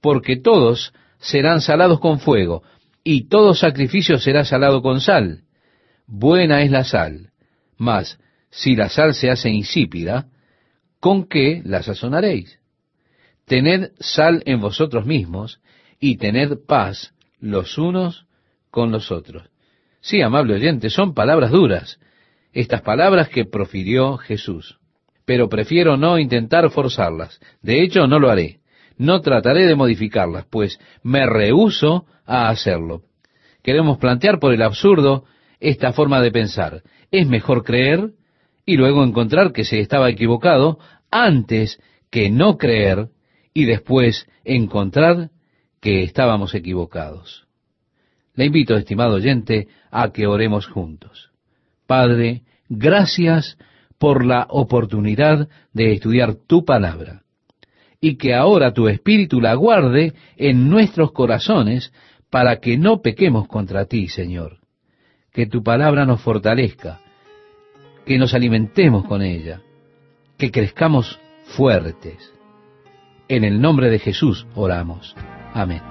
porque todos serán salados con fuego, y todo sacrificio será salado con sal. Buena es la sal, mas si la sal se hace insípida, ¿con qué la sazonaréis? Tened sal en vosotros mismos y tened paz los unos con los otros. Sí, amable oyente, son palabras duras, estas palabras que profirió Jesús. Pero prefiero no intentar forzarlas. De hecho, no lo haré. No trataré de modificarlas, pues me rehúso a hacerlo. Queremos plantear por el absurdo esta forma de pensar. Es mejor creer y luego encontrar que se estaba equivocado antes que no creer y después encontrar que estábamos equivocados. Le invito, estimado oyente, a que oremos juntos. Padre, gracias por la oportunidad de estudiar tu palabra y que ahora tu Espíritu la guarde en nuestros corazones para que no pequemos contra ti, Señor. Que tu palabra nos fortalezca, que nos alimentemos con ella, que crezcamos fuertes. En el nombre de Jesús oramos. Amén.